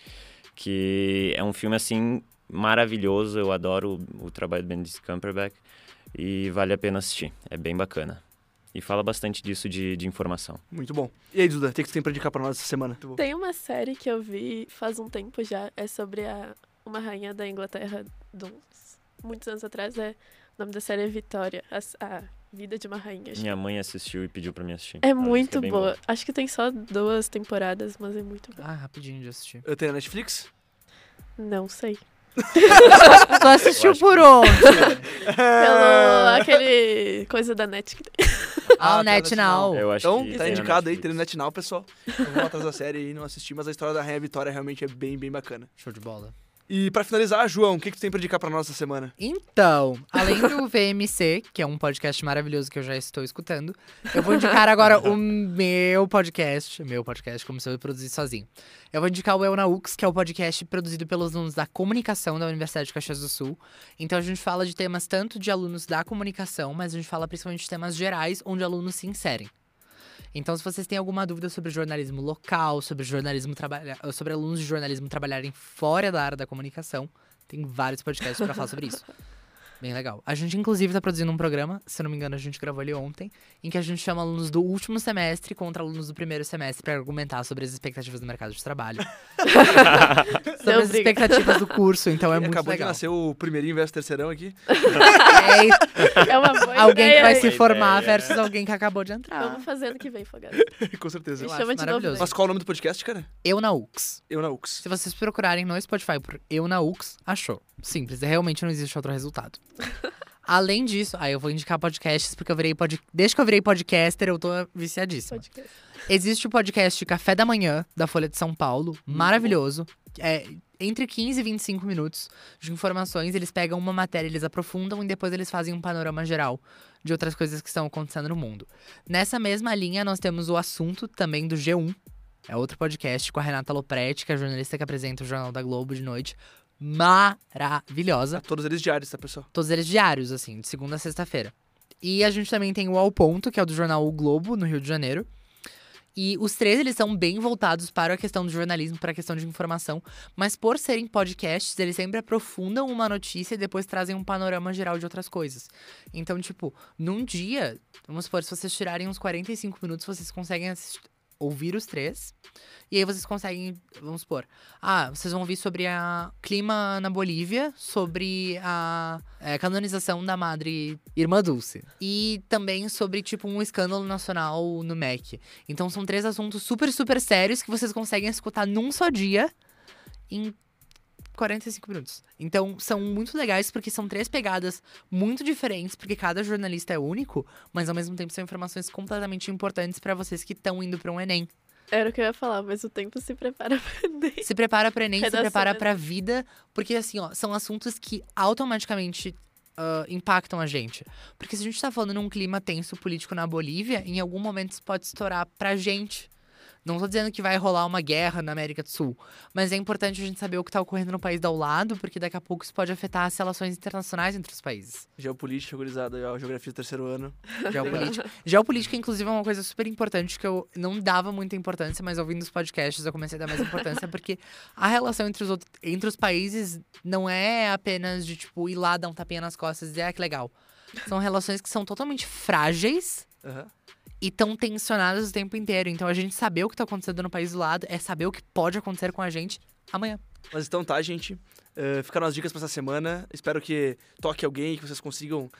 Que é um filme, assim, maravilhoso. Eu adoro o, o trabalho do Benedict Cumberbatch e vale a pena assistir. É bem bacana. E fala bastante disso de, de informação. Muito bom. E aí, Duda, o que você tem pra indicar pra nós essa semana? Tem uma série que eu vi faz um tempo já. É sobre a, uma rainha da Inglaterra de uns, muitos anos atrás. É, o nome da série é Vitória. A, a Vida de uma Rainha. Minha mãe assistiu e pediu pra mim assistir. É muito é boa. Acho que tem só duas temporadas, mas é muito boa. Ah, rapidinho de assistir. Eu tenho Netflix? Não sei. <laughs> tu assistiu por onde? Pelo aquele coisa da net que tem. Ah, o ah, Net Now. Eu acho então, que tá indicado aí, tem no Net Now, pessoal. Eu vou atrás da série e não assisti, mas a história da Rainha Vitória realmente é bem, bem bacana. Show de bola. E para finalizar, João, o que, que tu tem pra indicar pra nós essa semana? Então, além do <laughs> VMC, que é um podcast maravilhoso que eu já estou escutando, eu vou indicar agora o <laughs> meu podcast, meu podcast, como se eu produzisse sozinho. Eu vou indicar o Elnaux, que é o podcast produzido pelos alunos da comunicação da Universidade de Caxias do Sul. Então a gente fala de temas tanto de alunos da comunicação, mas a gente fala principalmente de temas gerais, onde alunos se inserem. Então, se vocês têm alguma dúvida sobre jornalismo local, sobre jornalismo trabalhar, sobre alunos de jornalismo trabalharem fora da área da comunicação, tem vários podcasts para falar sobre isso. <laughs> Bem legal. A gente, inclusive, está produzindo um programa, se eu não me engano, a gente gravou ele ontem, em que a gente chama alunos do último semestre contra alunos do primeiro semestre para argumentar sobre as expectativas do mercado de trabalho. <laughs> sobre as expectativas do curso, então é muito acabou legal. Acabou de nascer o primeirinho versus terceirão aqui. É, é uma boa Alguém ideia, que vai se formar versus alguém que acabou de entrar. Vamos fazendo que vem, Fogado. <laughs> Com certeza. Eu chama de novo. Mas qual é o nome do podcast, cara? Eu na UX. Eu na UX. Se vocês procurarem no Spotify por Eu na UX, achou. Simples, realmente não existe outro resultado. Além disso, aí eu vou indicar podcasts, porque eu virei pod... Desde que eu virei podcaster, eu tô viciadíssima. Podcast. Existe o podcast Café da Manhã, da Folha de São Paulo, maravilhoso. É entre 15 e 25 minutos de informações. Eles pegam uma matéria, eles aprofundam e depois eles fazem um panorama geral de outras coisas que estão acontecendo no mundo. Nessa mesma linha, nós temos o assunto também do G1. É outro podcast com a Renata Lopretti, que é a jornalista que apresenta o Jornal da Globo de noite maravilhosa. Todos eles diários, tá, pessoal? Todos eles diários, assim, de segunda a sexta-feira. E a gente também tem o Ao Ponto, que é o do jornal O Globo, no Rio de Janeiro. E os três, eles são bem voltados para a questão do jornalismo, para a questão de informação. Mas por serem podcasts, eles sempre aprofundam uma notícia e depois trazem um panorama geral de outras coisas. Então, tipo, num dia, vamos supor, se vocês tirarem uns 45 minutos, vocês conseguem assistir, ouvir os três. E aí vocês conseguem, vamos supor, ah, vocês vão ouvir sobre a clima na Bolívia, sobre a é, canonização da Madre Irmã Dulce. E também sobre, tipo, um escândalo nacional no MEC. Então são três assuntos super, super sérios que vocês conseguem escutar num só dia, em 45 minutos. Então, são muito legais porque são três pegadas muito diferentes, porque cada jornalista é único, mas ao mesmo tempo são informações completamente importantes para vocês que estão indo para um Enem. Era o que eu ia falar, mas o tempo se prepara <laughs> pra Enem. Se prepara para Enem, se Redação, prepara né? para vida, porque assim, ó, são assuntos que automaticamente ah, impactam a gente. Porque se a gente tá falando num clima tenso político na Bolívia, em algum momento isso pode estourar pra gente. Não tô dizendo que vai rolar uma guerra na América do Sul, mas é importante a gente saber o que tá ocorrendo no país do lado, porque daqui a pouco isso pode afetar as relações internacionais entre os países. Geopolítica, gurizada, geografia do terceiro ano. Geopolítica. Geopolítica, inclusive, é uma coisa super importante que eu não dava muita importância, mas ouvindo os podcasts eu comecei a dar mais importância, <laughs> porque a relação entre os, outros, entre os países não é apenas de, tipo, ir lá dar um tapinha nas costas e dizer, ah, que legal. São relações que são totalmente frágeis Aham. E tão tensionadas o tempo inteiro. Então, a gente saber o que tá acontecendo no país do lado é saber o que pode acontecer com a gente amanhã. Mas então tá, gente. Uh, ficaram as dicas pra essa semana. Espero que toque alguém e que vocês consigam uh,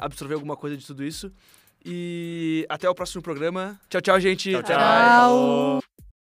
absorver alguma coisa de tudo isso. E até o próximo programa. Tchau, tchau, gente. Tchau, tchau. Tchau.